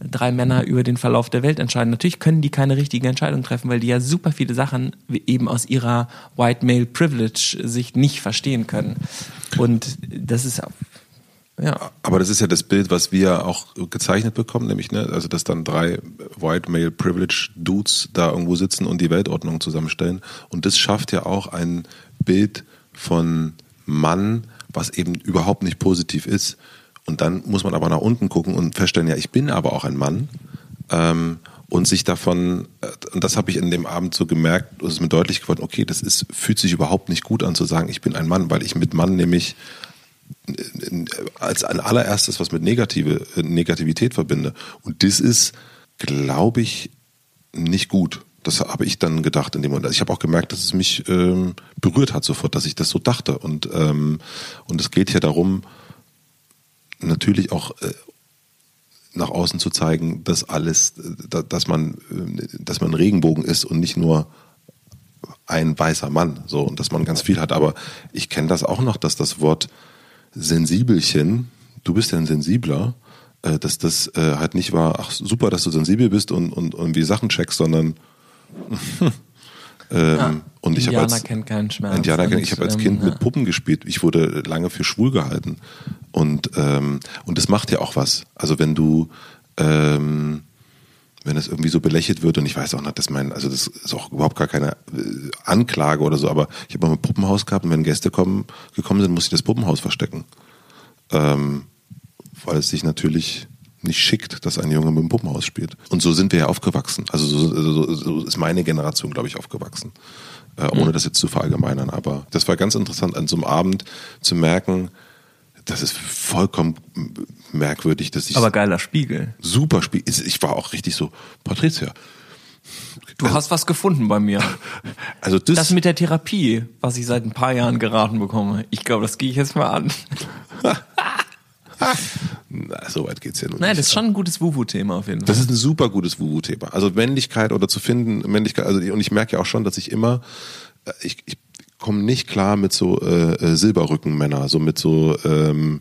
Speaker 2: drei Männer über den Verlauf der Welt entscheiden. Natürlich können die keine richtigen Entscheidungen treffen, weil die ja super viele Sachen eben aus ihrer White Male Privilege Sicht nicht verstehen können. Und das ist
Speaker 1: ja. Aber das ist ja das Bild, was wir auch gezeichnet bekommen, nämlich, ne, also dass dann drei White Male Privilege Dudes da irgendwo sitzen und die Weltordnung zusammenstellen. Und das schafft ja auch ein Bild von Mann, was eben überhaupt nicht positiv ist. Und dann muss man aber nach unten gucken und feststellen, ja, ich bin aber auch ein Mann. Ähm, und sich davon, äh, und das habe ich in dem Abend so gemerkt, es ist mir deutlich geworden, okay, das ist, fühlt sich überhaupt nicht gut an zu sagen, ich bin ein Mann, weil ich mit Mann nämlich als ein allererstes was mit Negative, äh, Negativität verbinde. Und das ist, glaube ich, nicht gut. Das habe ich dann gedacht in dem Moment. Also ich habe auch gemerkt, dass es mich ähm, berührt hat sofort, dass ich das so dachte. Und, ähm, und es geht hier darum, natürlich auch äh, nach außen zu zeigen, dass alles, dass man, äh, dass man Regenbogen ist und nicht nur ein weißer Mann, so und dass man ganz viel hat. Aber ich kenne das auch noch, dass das Wort Sensibelchen, du bist ja ein Sensibler, äh, dass das äh, halt nicht war, ach super, dass du sensibel bist und, und, und wie Sachen checkst, sondern
Speaker 2: ähm, ja, und ich Indianer als, kennt keinen Schmerz.
Speaker 1: Indianer kennt, ich habe als Kind ähm, mit Puppen gespielt. Ich wurde lange für schwul gehalten. Und, ähm, und das macht ja auch was. Also wenn du, ähm, wenn es irgendwie so belächelt wird und ich weiß auch nicht, dass mein, also das ist auch überhaupt gar keine äh, Anklage oder so, aber ich habe mal ein Puppenhaus gehabt und wenn Gäste kommen, gekommen sind, musste ich das Puppenhaus verstecken. Ähm, weil es sich natürlich nicht schickt, dass ein Junge mit dem Puppenhaus spielt. Und so sind wir ja aufgewachsen. Also so, so, so ist meine Generation, glaube ich, aufgewachsen. Äh, ohne mhm. das jetzt zu verallgemeinern. Aber das war ganz interessant, an so einem Abend zu merken, das ist vollkommen merkwürdig, dass ich.
Speaker 2: Aber geiler Spiegel.
Speaker 1: Super Spiegel. Ich war auch richtig so, Patricia.
Speaker 2: Du also, hast was gefunden bei mir.
Speaker 1: Also das,
Speaker 2: das mit der Therapie, was ich seit ein paar Jahren geraten bekomme. Ich glaube, das gehe ich jetzt mal an.
Speaker 1: so weit geht's ja nun
Speaker 2: Nein,
Speaker 1: nicht.
Speaker 2: das ist schon ein gutes Wuhu-Thema auf jeden Fall.
Speaker 1: Das ist ein super gutes Wuhu-Thema. Also Männlichkeit oder zu finden, Männlichkeit, also und ich merke ja auch schon, dass ich immer, äh, ich, ich komme nicht klar mit so äh, äh, Silberrückenmänner, so mit so ähm,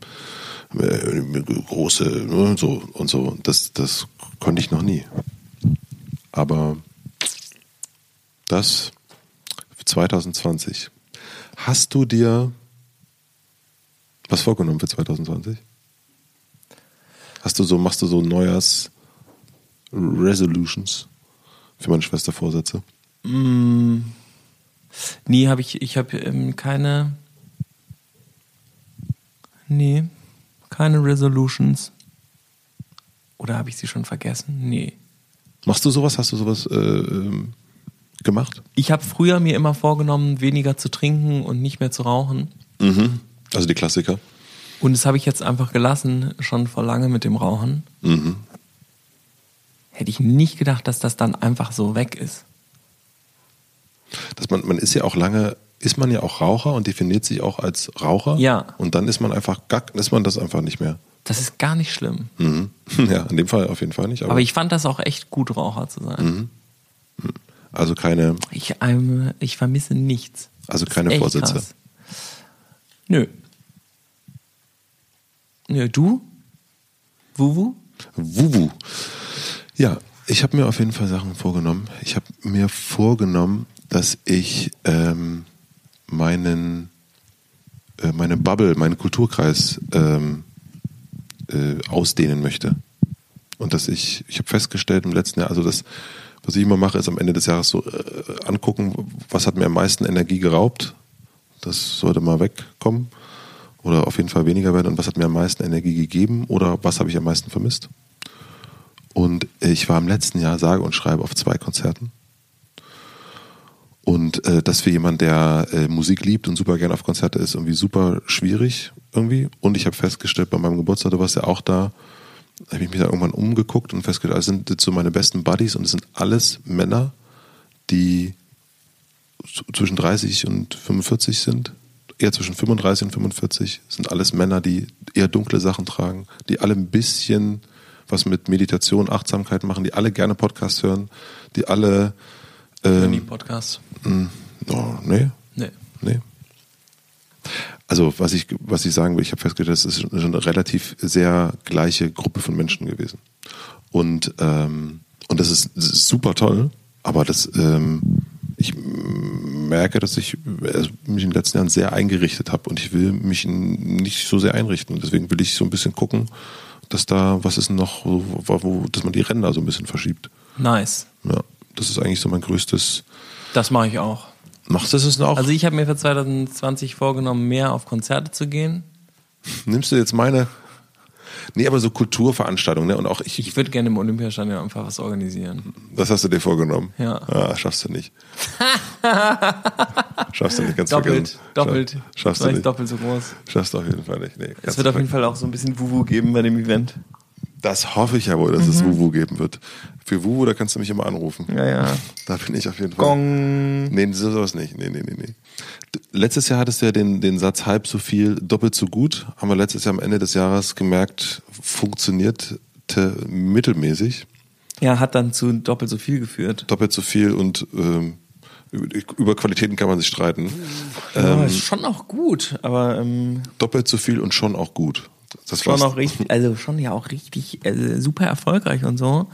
Speaker 1: äh, große ne, so und so. Das, das konnte ich noch nie. Aber das 2020. Hast du dir was vorgenommen für 2020? Hast du so, machst du so Neujahrs Resolutions für meine Schwester Vorsätze?
Speaker 2: Nee, habe ich, ich habe ähm, keine. Nee, keine Resolutions. Oder habe ich sie schon vergessen? Nee.
Speaker 1: Machst du sowas? Hast du sowas äh, ähm, gemacht?
Speaker 2: Ich habe früher mir immer vorgenommen, weniger zu trinken und nicht mehr zu rauchen.
Speaker 1: Mhm. Also die Klassiker.
Speaker 2: Und das habe ich jetzt einfach gelassen, schon vor lange mit dem Rauchen.
Speaker 1: Mhm.
Speaker 2: Hätte ich nicht gedacht, dass das dann einfach so weg ist.
Speaker 1: Dass man, man ist ja auch lange, ist man ja auch Raucher und definiert sich auch als Raucher.
Speaker 2: Ja.
Speaker 1: Und dann ist man einfach gack, ist man das einfach nicht mehr.
Speaker 2: Das ist gar nicht schlimm.
Speaker 1: Mhm. Ja, in dem Fall auf jeden Fall nicht. Aber,
Speaker 2: Aber ich fand das auch echt gut, Raucher zu sein.
Speaker 1: also keine,
Speaker 2: Ich, ähm, ich vermisse nichts.
Speaker 1: also keine
Speaker 2: echt
Speaker 1: Vorsätze.
Speaker 2: krass. Nö. Nö, du? Wuwu?
Speaker 1: Wuwu. Ja, ich habe mir auf jeden Fall Sachen vorgenommen. Ich habe mir vorgenommen, dass ich ähm, meinen äh, meine Bubble, meinen Kulturkreis ähm, äh, ausdehnen möchte. Und dass ich, ich habe festgestellt im letzten Jahr, also das, was ich immer mache, ist am Ende des Jahres so äh, angucken, was hat mir am meisten Energie geraubt. Das sollte mal wegkommen oder auf jeden Fall weniger werden. Und was hat mir am meisten Energie gegeben oder was habe ich am meisten vermisst? Und ich war im letzten Jahr sage und schreibe auf zwei Konzerten. Und äh, das für jemanden, der äh, Musik liebt und super gerne auf Konzerte ist, irgendwie super schwierig irgendwie. Und ich habe festgestellt, bei meinem Geburtstag, du warst ja auch da, habe ich mich da irgendwann umgeguckt und festgestellt, das sind jetzt so meine besten Buddies und es sind alles Männer, die zwischen 30 und 45 sind. Eher zwischen 35 und 45 Das sind alles Männer, die eher dunkle Sachen tragen, die alle ein bisschen was mit Meditation, Achtsamkeit machen, die alle gerne Podcasts hören, die alle
Speaker 2: Ähm,
Speaker 1: ähm,
Speaker 2: Podcast.
Speaker 1: oh, nee,
Speaker 2: Nee.
Speaker 1: Nee. Also was ich, was ich sagen will, ich habe festgestellt, das ist schon eine relativ sehr gleiche Gruppe von Menschen gewesen. Und, ähm, und das, ist, das ist super toll, aber das, ähm, ich merke, dass ich äh, mich in den letzten Jahren sehr eingerichtet habe und ich will mich nicht so sehr einrichten. Und deswegen will ich so ein bisschen gucken, dass da, was ist noch, wo, wo, dass man die Ränder so ein bisschen verschiebt.
Speaker 2: Nice.
Speaker 1: Ja, das ist eigentlich so mein größtes.
Speaker 2: Das mache ich auch.
Speaker 1: Machst du es auch?
Speaker 2: Also ich habe mir für 2020 vorgenommen, mehr auf Konzerte zu gehen.
Speaker 1: Nimmst du jetzt meine? Nee, aber so Kulturveranstaltungen, ne? Und auch ich,
Speaker 2: Ich würde gerne im Olympiastadion einfach was organisieren.
Speaker 1: das hast du dir vorgenommen.
Speaker 2: Ja.
Speaker 1: Ah, schaffst du nicht. schaffst du nicht ganz
Speaker 2: Doppelt,
Speaker 1: vergessen.
Speaker 2: doppelt.
Speaker 1: Scha- Schaffst du nicht.
Speaker 2: doppelt so groß.
Speaker 1: Schaffst du auf jeden Fall nicht. Nee,
Speaker 2: Es wird auf jeden Fall auch so ein bisschen Wuwu geben bei dem Event.
Speaker 1: Das hoffe ich ja wohl, dass es Wuwu geben wird. Für Wuwu, da kannst du mich immer anrufen.
Speaker 2: Ja, ja.
Speaker 1: Da bin ich auf jeden Fall.
Speaker 2: Gong.
Speaker 1: Nee, sowas nicht. Nee, nee, nee, nee. Letztes Jahr hattest du ja den, den Satz halb so viel, doppelt so gut. Haben wir letztes Jahr am Ende des Jahres gemerkt, funktionierte mittelmäßig.
Speaker 2: Ja, hat dann zu doppelt so viel geführt.
Speaker 1: Doppelt so viel und ähm, über, Qualitäten kann man sich streiten.
Speaker 2: Ja,
Speaker 1: Ähm,
Speaker 2: schon auch gut, aber ähm,
Speaker 1: doppelt so viel und schon auch gut. Das
Speaker 2: schon
Speaker 1: war's.
Speaker 2: auch richtig, also schon ja auch richtig äh, super erfolgreich und so,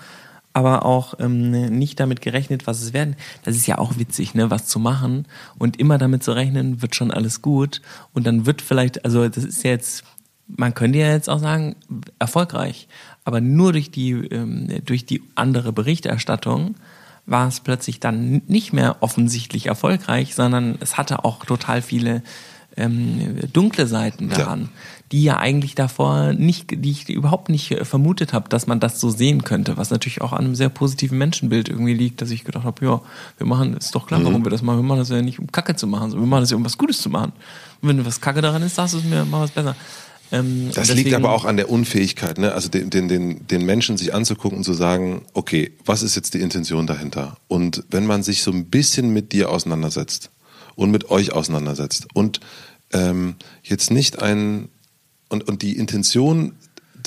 Speaker 2: aber auch ähm, nicht damit gerechnet, was es werden. Das ist ja auch witzig, ne, was zu machen. Und immer damit zu rechnen, wird schon alles gut. Und dann wird vielleicht, also das ist jetzt, man könnte ja jetzt auch sagen, erfolgreich, aber nur durch die ähm, durch die andere Berichterstattung war es plötzlich dann nicht mehr offensichtlich erfolgreich, sondern es hatte auch total viele ähm, dunkle Seiten daran, die ja eigentlich davor nicht, die ich überhaupt nicht äh, vermutet habe, dass man das so sehen könnte, was natürlich auch an einem sehr positiven Menschenbild irgendwie liegt, dass ich gedacht habe, ja, wir machen, ist doch klar, warum wir das machen, wir machen das ja nicht um Kacke zu machen, sondern wir machen das ja um was Gutes zu machen. Und wenn was Kacke daran ist, sagst du es mir, mach was besser. Ähm,
Speaker 1: Das
Speaker 2: deswegen-
Speaker 1: liegt aber auch an der Unfähigkeit, ne? also den, den, den, den Menschen sich anzugucken und zu sagen, okay, was ist jetzt die Intention dahinter? Und wenn man sich so ein bisschen mit dir auseinandersetzt und mit euch auseinandersetzt und ähm, jetzt nicht ein und, und die Intention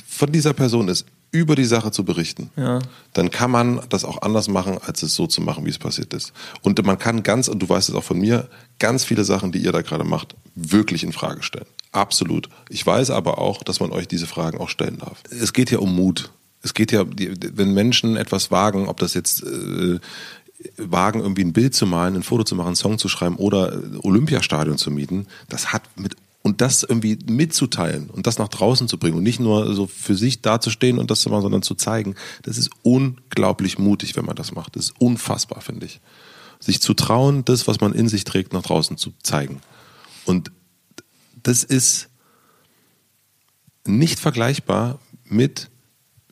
Speaker 1: von dieser Person ist, über die Sache zu berichten,
Speaker 2: Ja.
Speaker 1: dann kann man das auch anders machen, als es so zu machen, wie es passiert ist. Und man kann ganz, und du weißt es auch von mir, ganz viele Sachen, die ihr da gerade macht, wirklich in Frage stellen. Absolut. Ich weiß aber auch, dass man euch diese Fragen auch stellen darf. Es geht ja um Mut. Es geht ja, wenn Menschen etwas wagen, ob das jetzt äh, wagen, irgendwie ein Bild zu malen, ein Foto zu machen, einen Song zu schreiben oder Olympiastadion zu mieten, das hat mit und das irgendwie mitzuteilen und das nach draußen zu bringen und nicht nur so für sich dazustehen und das zu machen, sondern zu zeigen, das ist unglaublich mutig, wenn man das macht. Das ist unfassbar, finde ich. Sich zu trauen, das, was man in sich trägt, nach draußen zu zeigen. Und das ist nicht vergleichbar mit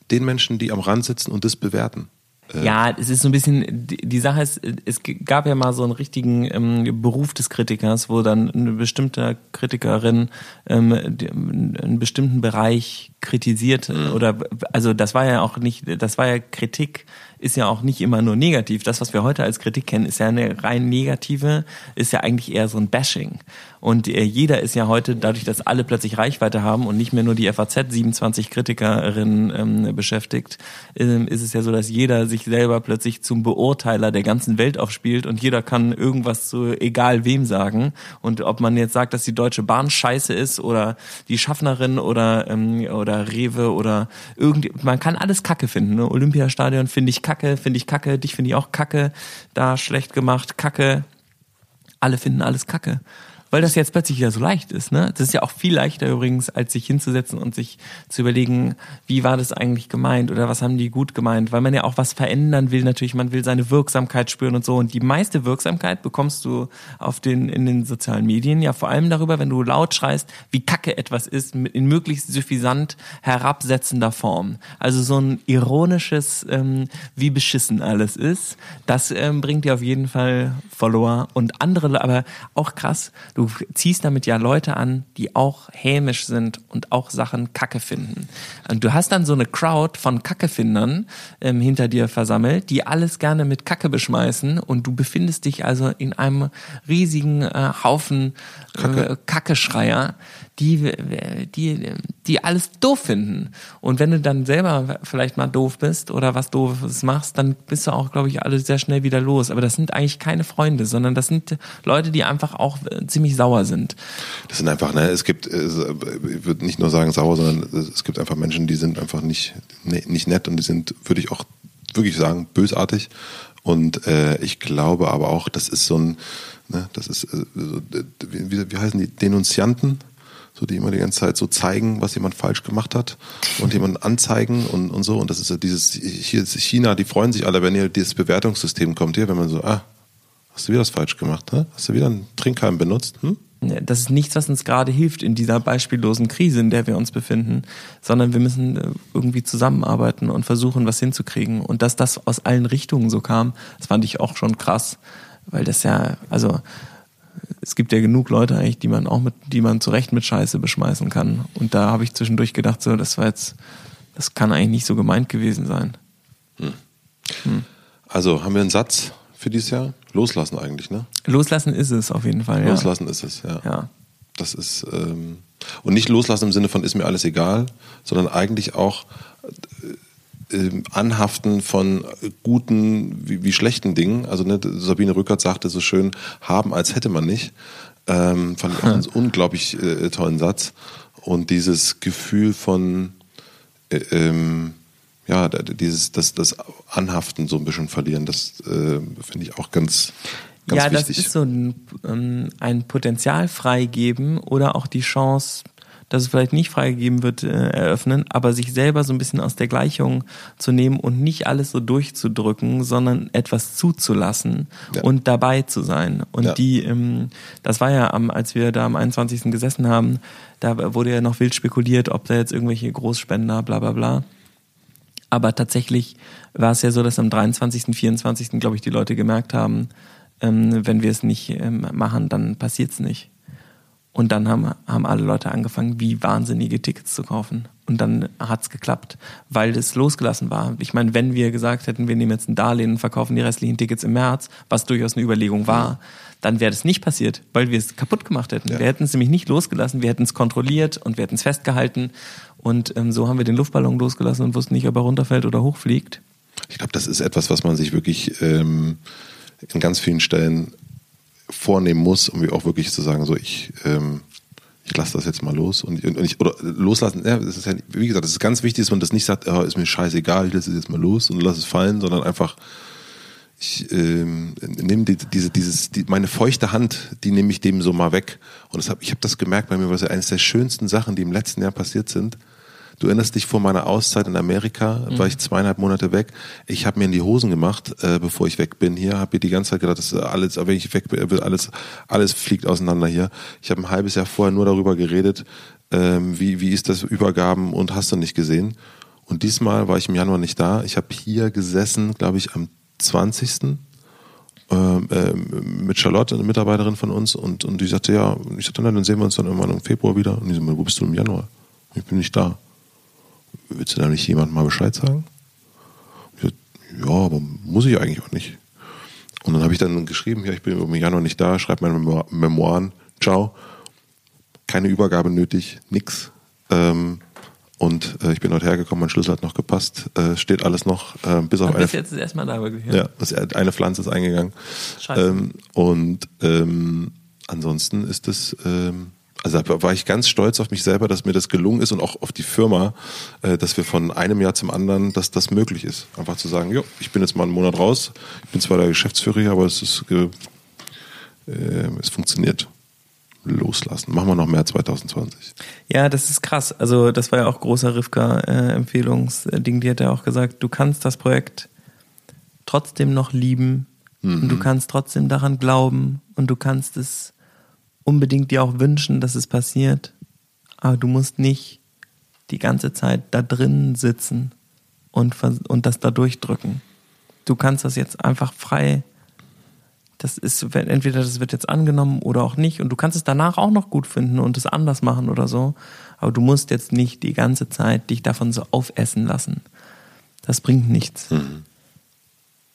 Speaker 1: den Menschen, die am Rand sitzen und das bewerten.
Speaker 2: Ja, es ist so ein bisschen, die, Sache ist, es gab ja mal so einen richtigen ähm, Beruf des Kritikers, wo dann eine bestimmte Kritikerin ähm, einen bestimmten Bereich kritisiert oder also das war ja auch nicht, das war ja Kritik ist ja auch nicht immer nur negativ. Das, was wir heute als Kritik kennen, ist ja eine rein negative, ist ja eigentlich eher so ein Bashing. Und äh, jeder ist ja heute, dadurch, dass alle plötzlich Reichweite haben und nicht mehr nur die FAZ 27 Kritikerinnen ähm, beschäftigt, ähm, ist es ja so, dass jeder sich selber plötzlich zum Beurteiler der ganzen Welt aufspielt und jeder kann irgendwas zu egal wem sagen. Und ob man jetzt sagt, dass die Deutsche Bahn scheiße ist oder die Schaffnerin oder, ähm, oder Rewe oder irgend, man kann alles Kacke finden. Ne? Olympiastadion finde ich Kacke, finde ich Kacke, dich finde ich auch Kacke, da schlecht gemacht, Kacke. Alle finden alles Kacke. Weil das jetzt plötzlich wieder so leicht ist, ne? Das ist ja auch viel leichter übrigens, als sich hinzusetzen und sich zu überlegen, wie war das eigentlich gemeint oder was haben die gut gemeint, weil man ja auch was verändern will, natürlich, man will seine Wirksamkeit spüren und so. Und die meiste Wirksamkeit bekommst du auf den, in den sozialen Medien ja vor allem darüber, wenn du laut schreist, wie kacke etwas ist, in möglichst suffisant herabsetzender Form. Also so ein ironisches, ähm, wie beschissen alles ist, das ähm, bringt dir auf jeden Fall Follower und andere, aber auch krass, du ziehst damit ja Leute an, die auch hämisch sind und auch Sachen kacke finden. Und du hast dann so eine Crowd von Kackefindern ähm, hinter dir versammelt, die alles gerne mit Kacke beschmeißen und du befindest dich also in einem riesigen äh, Haufen äh, Kackeschreier, die, die, die alles doof finden. Und wenn du dann selber vielleicht mal doof bist oder was Doofes machst, dann bist du auch, glaube ich, alle sehr schnell wieder los. Aber das sind eigentlich keine Freunde, sondern das sind Leute, die einfach auch äh, ziemlich sauer sind.
Speaker 1: Das sind einfach, ne, es gibt, äh, ich würde nicht nur sagen sauer, sondern es gibt einfach Menschen, die sind einfach nicht, ne, nicht nett und die sind, würde ich auch wirklich sagen, bösartig. Und äh, ich glaube aber auch, das ist so ein, ne, das ist, äh, wie, wie heißen die, Denunzianten? So, die immer die ganze Zeit so zeigen, was jemand falsch gemacht hat und jemanden anzeigen und, und so. Und das ist ja dieses, hier ist China, die freuen sich alle, wenn hier dieses Bewertungssystem kommt hier, wenn man so, ah, hast du wieder was falsch gemacht, ne? Hast du wieder einen Trinkhalm benutzt? Hm?
Speaker 2: Das ist nichts, was uns gerade hilft in dieser beispiellosen Krise, in der wir uns befinden, sondern wir müssen äh, irgendwie zusammenarbeiten und versuchen, was hinzukriegen. Und dass das aus allen Richtungen so kam, das fand ich auch schon krass, weil das ja, also es gibt ja genug Leute eigentlich, die man auch mit, die man zu Recht mit Scheiße beschmeißen kann. Und da habe ich zwischendurch gedacht, so, das war jetzt, das kann eigentlich nicht so gemeint gewesen sein.
Speaker 1: Also haben wir einen Satz für dieses Jahr? Loslassen eigentlich, ne?
Speaker 2: Loslassen ist es auf jeden Fall. Ja.
Speaker 1: Loslassen ist es, ja.
Speaker 2: Ja.
Speaker 1: Das ist ähm, und nicht loslassen im Sinne von ist mir alles egal, sondern eigentlich auch äh, ähm, Anhaften von guten wie, wie schlechten Dingen. Also ne, Sabine Rückert sagte so schön, haben als hätte man nicht. Ähm, fand ich auch einen unglaublich äh, tollen Satz. Und dieses Gefühl von äh, ähm, ja, dieses, das, das Anhaften so ein bisschen verlieren, das äh, finde ich auch ganz, ganz
Speaker 2: ja,
Speaker 1: wichtig.
Speaker 2: das ist so ein, ähm, ein Potenzial freigeben oder auch die Chance, dass es vielleicht nicht freigegeben wird, äh, eröffnen, aber sich selber so ein bisschen aus der Gleichung zu nehmen und nicht alles so durchzudrücken, sondern etwas zuzulassen
Speaker 1: Ja.
Speaker 2: und dabei zu sein. Und
Speaker 1: Ja.
Speaker 2: die, ähm, das war ja am, als wir da am 21. gesessen haben, da wurde ja noch wild spekuliert, ob da jetzt irgendwelche Großspender, bla bla bla. Aber tatsächlich war es ja so, dass am 23., 24., glaube ich, die Leute gemerkt haben, ähm, wenn wir es nicht ähm, machen, dann passiert es nicht. Und dann haben, haben alle Leute angefangen, wie wahnsinnige Tickets zu kaufen. Und dann hat's geklappt, weil es losgelassen war. Ich meine, wenn wir gesagt hätten, wir nehmen jetzt ein Darlehen und verkaufen die restlichen Tickets im März, was durchaus eine Überlegung war, dann wäre das nicht passiert, weil wir es kaputt gemacht hätten.
Speaker 1: Ja.
Speaker 2: Wir hätten es nämlich nicht losgelassen, wir hätten es kontrolliert und wir hätten es festgehalten. Und ähm, so haben wir den Luftballon losgelassen und wussten nicht, ob er runterfällt oder hochfliegt.
Speaker 1: Ich glaube, das ist etwas, was man sich wirklich ähm, in ganz vielen Stellen vornehmen muss, um auch wirklich zu sagen, so ich, ähm, ich lasse das jetzt mal los und, und ich, oder loslassen, ja, das ist ja, wie gesagt, das ist ganz wichtig, dass man das nicht sagt, oh, ist mir scheißegal, ich lasse es jetzt mal los und lasse es fallen, sondern einfach ich ähm, nehme die, diese, dieses, die, meine feuchte Hand, die nehme ich dem so mal weg. Und das hab, ich habe das gemerkt bei mir, was ja eines der schönsten Sachen, die im letzten Jahr passiert sind. Du erinnerst dich vor meiner Auszeit in Amerika,
Speaker 2: Mhm.
Speaker 1: war ich zweieinhalb Monate weg. Ich habe mir in die Hosen gemacht, äh, bevor ich weg bin hier. Habe mir die ganze Zeit gedacht, das ist alles, wenn ich weg bin, alles, alles fliegt auseinander hier. Ich habe ein halbes Jahr vorher nur darüber geredet, ähm, wie, wie ist das Übergaben und hast du nicht gesehen. Und diesmal war ich im Januar nicht da. Ich habe hier gesessen, glaube ich, am 20. Ähm, ähm, mit Charlotte, eine Mitarbeiterin von uns, und, und die sagte, ja, ich sagte, na, dann sehen wir uns dann irgendwann im Februar wieder. Und die so, wo bist du im Januar? Ich bin nicht da. Willst du da nicht jemandem mal Bescheid sagen? Ich ja, aber muss ich eigentlich auch nicht. Und dann habe ich dann geschrieben, ja, ich bin im Januar nicht da, schreibe meine Memo Memoiren, ciao. Keine Übergabe nötig, nix. Ähm, und äh, ich bin heute hergekommen, mein Schlüssel hat noch gepasst, äh, steht alles noch, äh, bis auf eine
Speaker 2: bis jetzt ist erstmal da wirklich.
Speaker 1: ja, das, eine Pflanze ist eingegangen.
Speaker 2: Scheiße.
Speaker 1: Ähm, und ähm, ansonsten ist es, ähm, also da war ich ganz stolz auf mich selber, dass mir das gelungen ist und auch auf die Firma, äh, dass wir von einem Jahr zum anderen, dass das möglich ist. Einfach zu sagen, jo, ich bin jetzt mal einen Monat raus, ich bin zwar der Geschäftsführer hier, aber es ist, äh, es funktioniert. Loslassen. Machen wir noch mehr 2020.
Speaker 2: Ja, das ist krass. Also das war ja auch großer Rivka-Empfehlungsding. Die hat ja auch gesagt, du kannst das Projekt trotzdem noch lieben und du kannst trotzdem daran glauben und du kannst es unbedingt dir auch wünschen, dass es passiert. Aber du musst nicht die ganze Zeit da drin sitzen und, und das da durchdrücken. Du kannst das jetzt einfach frei das ist, entweder das wird jetzt angenommen oder auch nicht. Und du kannst es danach auch noch gut finden und es anders machen oder so. Aber du musst jetzt nicht die ganze Zeit dich davon so aufessen lassen. Das bringt nichts.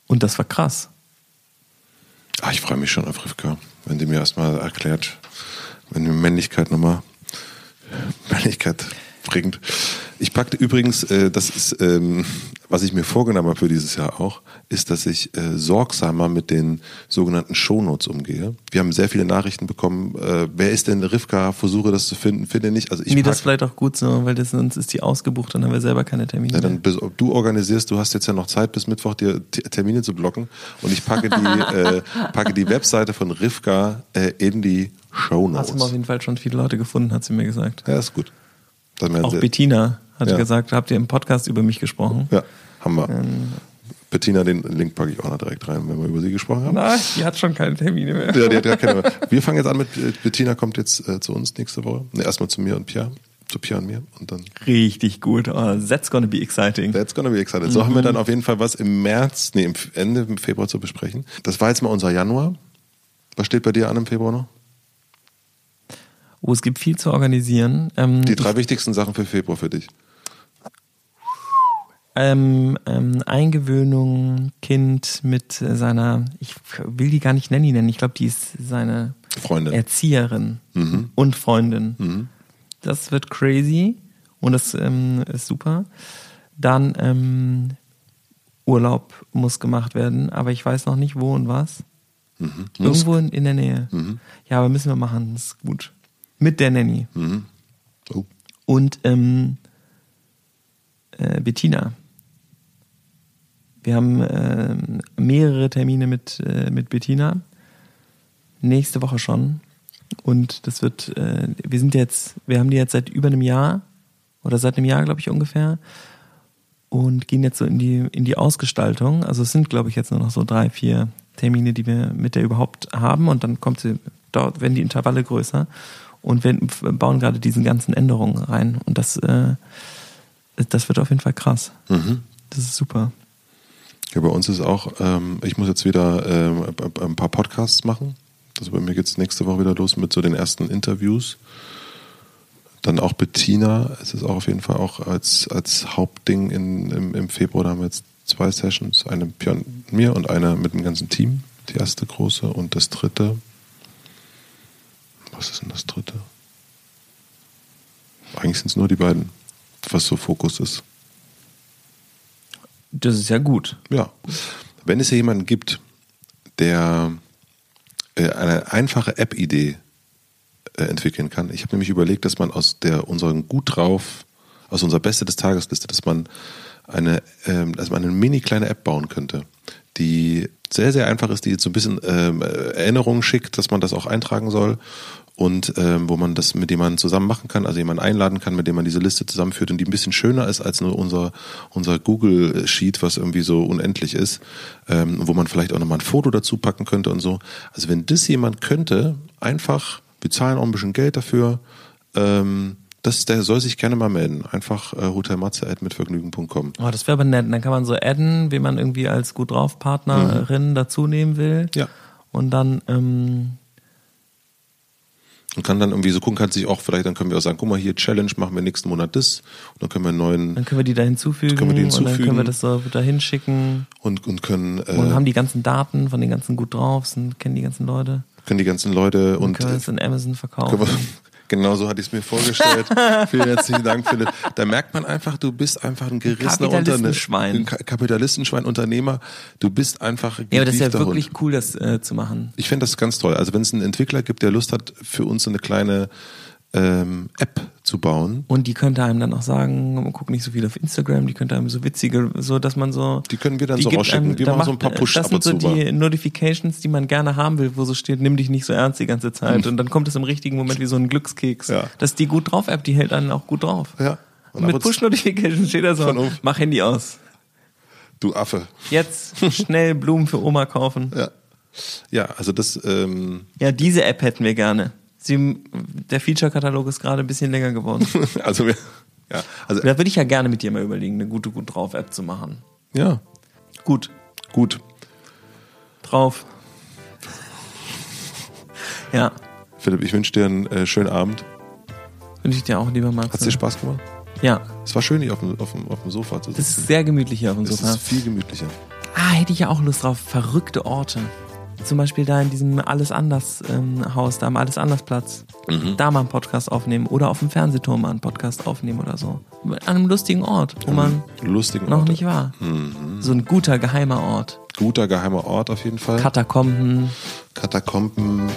Speaker 2: Und das war krass.
Speaker 1: Ich freue mich schon auf Rivka, wenn die mir erstmal erklärt, wenn mir Männlichkeit nochmal Männlichkeit bringt. Ich packte übrigens, äh, das ist, ähm, was ich mir vorgenommen habe für dieses Jahr auch, ist, dass ich äh, sorgsamer mit den sogenannten Shownotes umgehe. Wir haben sehr viele Nachrichten bekommen. Äh, wer ist denn Rivka? Versuche das zu finden, finde nicht. Also ich
Speaker 2: nee, das vielleicht auch gut so, weil das, sonst ist die ausgebucht, dann haben wir selber keine Termine.
Speaker 1: Ja, dann bis, du organisierst, du hast jetzt ja noch Zeit bis Mittwoch dir Termine zu blocken und ich packe die, äh, packe die Webseite von Rivka äh, in die Show
Speaker 2: Hast du auf jeden Fall schon viele Leute gefunden, hat sie mir gesagt.
Speaker 1: Ja, ist gut.
Speaker 2: Auch Bettina hat
Speaker 1: Ja.
Speaker 2: gesagt, habt ihr im Podcast über mich gesprochen?
Speaker 1: Ja, haben wir.
Speaker 2: Ähm,
Speaker 1: Bettina, den Link packe ich auch noch direkt rein, wenn wir über sie gesprochen haben.
Speaker 2: na, die hat schon keine Termine mehr.
Speaker 1: Ja, die hat ja keine. Wir fangen jetzt an mit äh, Bettina kommt jetzt äh, zu uns nächste Woche. Ne, erstmal zu mir und Pierre, zu Pierre und mir und dann
Speaker 2: Richtig gut. Oh, that's gonna be exciting.
Speaker 1: That's gonna be excited. So haben wir dann auf jeden Fall was im März, nee, im Ende im Februar zu besprechen. Das war jetzt mal unser Januar. Was steht bei dir an im Februar noch?
Speaker 2: Oh, es gibt viel zu organisieren. Ähm,
Speaker 1: Die drei wichtigsten Sachen für Februar für dich.
Speaker 2: Ähm, ähm, Eingewöhnung, Kind mit seiner, ich will die gar nicht Nanny nennen, ich glaube, die ist seine
Speaker 1: Freundin.
Speaker 2: Erzieherin und Freundin. Das wird crazy und das ähm, ist super. Dann ähm, Urlaub muss gemacht werden, aber ich weiß noch nicht wo und was. Irgendwo in, in der Nähe. Ja, aber müssen wir machen, das ist gut. Mit der Nanny.
Speaker 1: Oh.
Speaker 2: Und ähm, äh, Bettina. Wir haben ähm, mehrere Termine mit, äh, mit Bettina. Nächste Woche schon. Und das wird, äh, wir sind jetzt, wir haben die jetzt seit über einem Jahr oder seit einem Jahr, glaube ich, ungefähr. Und gehen jetzt so in die, in die Ausgestaltung. Also es sind, glaube ich, jetzt nur noch so drei, vier Termine, die wir mit der überhaupt haben. Und dann kommt sie, dort werden die Intervalle größer. Und wir bauen gerade diesen ganzen Änderungen rein. Und das, äh, das wird auf jeden Fall krass. Das ist super.
Speaker 1: Ja, bei uns ist auch, ähm, ich muss jetzt wieder ähm, ein paar Podcasts machen. Also bei mir geht es nächste Woche wieder los mit so den ersten Interviews. Dann auch Bettina. Es ist auch auf jeden Fall auch als, als Hauptding in, im, im Februar. Da haben wir jetzt zwei Sessions. Eine mit mir und eine mit dem ganzen Team. Die erste große. Und das dritte. Was ist denn das dritte? Eigentlich sind es nur die beiden, was so Fokus ist.
Speaker 2: Das ist ja gut.
Speaker 1: Ja. Wenn es hier jemanden gibt, der äh, eine einfache App-Idee äh, entwickeln kann. Ich habe nämlich überlegt, dass man aus der unseren gut drauf, aus unserer Beste des Tagesliste, dass man eine, ähm, dass man eine mini kleine App bauen könnte, die sehr, sehr einfach ist, die jetzt so ein bisschen ähm, Erinnerungen schickt, dass man das auch eintragen soll und ähm, wo man das mit jemandem zusammen machen kann, also jemanden einladen kann, mit dem man diese Liste zusammenführt und die ein bisschen schöner ist als nur unser, unser Google Sheet, was irgendwie so unendlich ist, ähm, wo man vielleicht auch nochmal ein Foto dazu packen könnte und so. Also wenn das jemand könnte, einfach, wir zahlen auch ein bisschen Geld dafür, ähm, das, der soll sich gerne mal melden. Einfach äh, hotelmatze.mitvergnügen.com.
Speaker 2: Oh, das wäre aber nett. Dann kann man so adden, wen man irgendwie als gut drauf Partnerin mhm. dazu nehmen will.
Speaker 1: Ja.
Speaker 2: Und dann ähm,
Speaker 1: und kann dann irgendwie so gucken, kann sich auch vielleicht, dann können wir auch sagen, guck mal hier, Challenge, machen wir nächsten Monat das und dann können wir einen neuen.
Speaker 2: Dann können wir die da hinzufügen, können wir die hinzufügen und dann können wir das so da hinschicken.
Speaker 1: Und, und können. Äh,
Speaker 2: und haben die ganzen Daten von den ganzen gut drauf, sind, kennen die ganzen Leute.
Speaker 1: Können die ganzen Leute und. und
Speaker 2: können wir es in Amazon verkaufen.
Speaker 1: Genau so hatte ich es mir vorgestellt. Vielen herzlichen Dank, Philipp. Da merkt man einfach, du bist einfach ein gerissener
Speaker 2: Kapitalistenschwein.
Speaker 1: Unterne Kapitalistenschwein, Unternehmer. Du bist einfach.
Speaker 2: Ja, aber das ist ja wirklich Hund. cool, das äh, zu machen.
Speaker 1: Ich finde das ganz toll. Also wenn es einen Entwickler gibt, der Lust hat, für uns so eine kleine ähm, App zu bauen.
Speaker 2: Und die könnte einem dann auch sagen, man guckt nicht so viel auf Instagram, die könnte einem so witzige, so dass man so.
Speaker 1: Die können wir dann so rausschicken. Einem, wir machen macht, so ein paar push
Speaker 2: Das sind so die Notifications, die man gerne haben will, wo so steht, nimm dich nicht so ernst die ganze Zeit. Und dann kommt es im richtigen Moment wie so ein Glückskeks.
Speaker 1: Ja.
Speaker 2: Das ist die gut drauf App, die hält einen auch gut drauf.
Speaker 1: Ja.
Speaker 2: Und, Und mit Push-Notifications steht da so, mach Handy aus.
Speaker 1: Du Affe.
Speaker 2: Jetzt schnell Blumen für Oma kaufen.
Speaker 1: Ja. Ja, also das. Ähm
Speaker 2: ja, diese App hätten wir gerne. Sie, der Feature-Katalog ist gerade ein bisschen länger geworden.
Speaker 1: also, wir, ja, also
Speaker 2: da würde ich ja gerne mit dir mal überlegen, eine gute gut drauf App zu machen.
Speaker 1: Ja.
Speaker 2: Gut.
Speaker 1: Gut.
Speaker 2: Drauf. Ja.
Speaker 1: Philipp, ich wünsche dir einen äh, schönen Abend.
Speaker 2: Wünsche ich dir auch, lieber Max.
Speaker 1: Hat es dir Spaß gemacht?
Speaker 2: Ja.
Speaker 1: Es war schön, hier auf dem, auf dem, auf dem Sofa zu sitzen.
Speaker 2: Das ist sehr gemütlich hier auf dem Sofa.
Speaker 1: Das ist viel gemütlicher.
Speaker 2: Ah, hätte ich ja auch Lust drauf. Verrückte Orte. Zum Beispiel da in diesem Alles anders ähm, Haus, da am Alles anders Platz. Mhm. Da mal einen Podcast aufnehmen oder auf dem Fernsehturm mal einen Podcast aufnehmen oder so. An einem lustigen Ort, wo man
Speaker 1: lustigen
Speaker 2: noch
Speaker 1: Ort.
Speaker 2: nicht war. Mhm. So ein guter geheimer Ort.
Speaker 1: Guter geheimer Ort auf jeden Fall.
Speaker 2: Katakomben.
Speaker 1: Katakomben.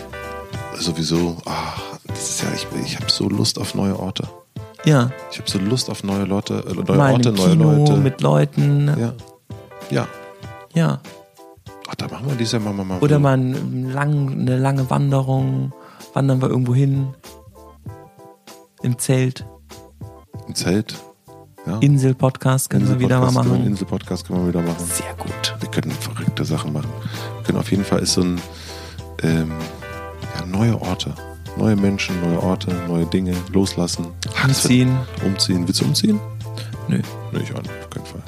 Speaker 1: Sowieso. Ach, das ist ja, ich, ich habe so Lust auf neue Orte.
Speaker 2: Ja.
Speaker 1: Ich habe so Lust auf neue Leute, äh, neue
Speaker 2: mal
Speaker 1: Orte, neue
Speaker 2: Kino,
Speaker 1: Leute.
Speaker 2: mit Leuten.
Speaker 1: Ja. Ja.
Speaker 2: Ja.
Speaker 1: Ach, da machen wir dieses Jahr mal, mal
Speaker 2: Oder mal ein lang, eine lange Wanderung. Wandern wir irgendwo hin. Im Zelt.
Speaker 1: Im Zelt. Ja.
Speaker 2: Insel-Podcast können wir wieder mal machen.
Speaker 1: Insel-Podcast können wir wieder machen.
Speaker 2: Sehr gut.
Speaker 1: Wir können verrückte Sachen machen. Wir können auf jeden Fall ist so ein ähm, ja, neue Orte. Neue Menschen, neue Orte, neue Dinge, loslassen.
Speaker 2: Umziehen.
Speaker 1: Umziehen. Willst du umziehen?
Speaker 2: Nö.
Speaker 1: Nö, ich auch nicht, auf keinen Fall.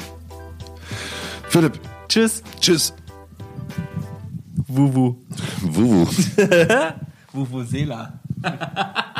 Speaker 1: Philipp.
Speaker 2: Tschüss.
Speaker 1: Tschüss.
Speaker 2: Wuwu.
Speaker 1: Wuwu.
Speaker 2: Wuwu Sela.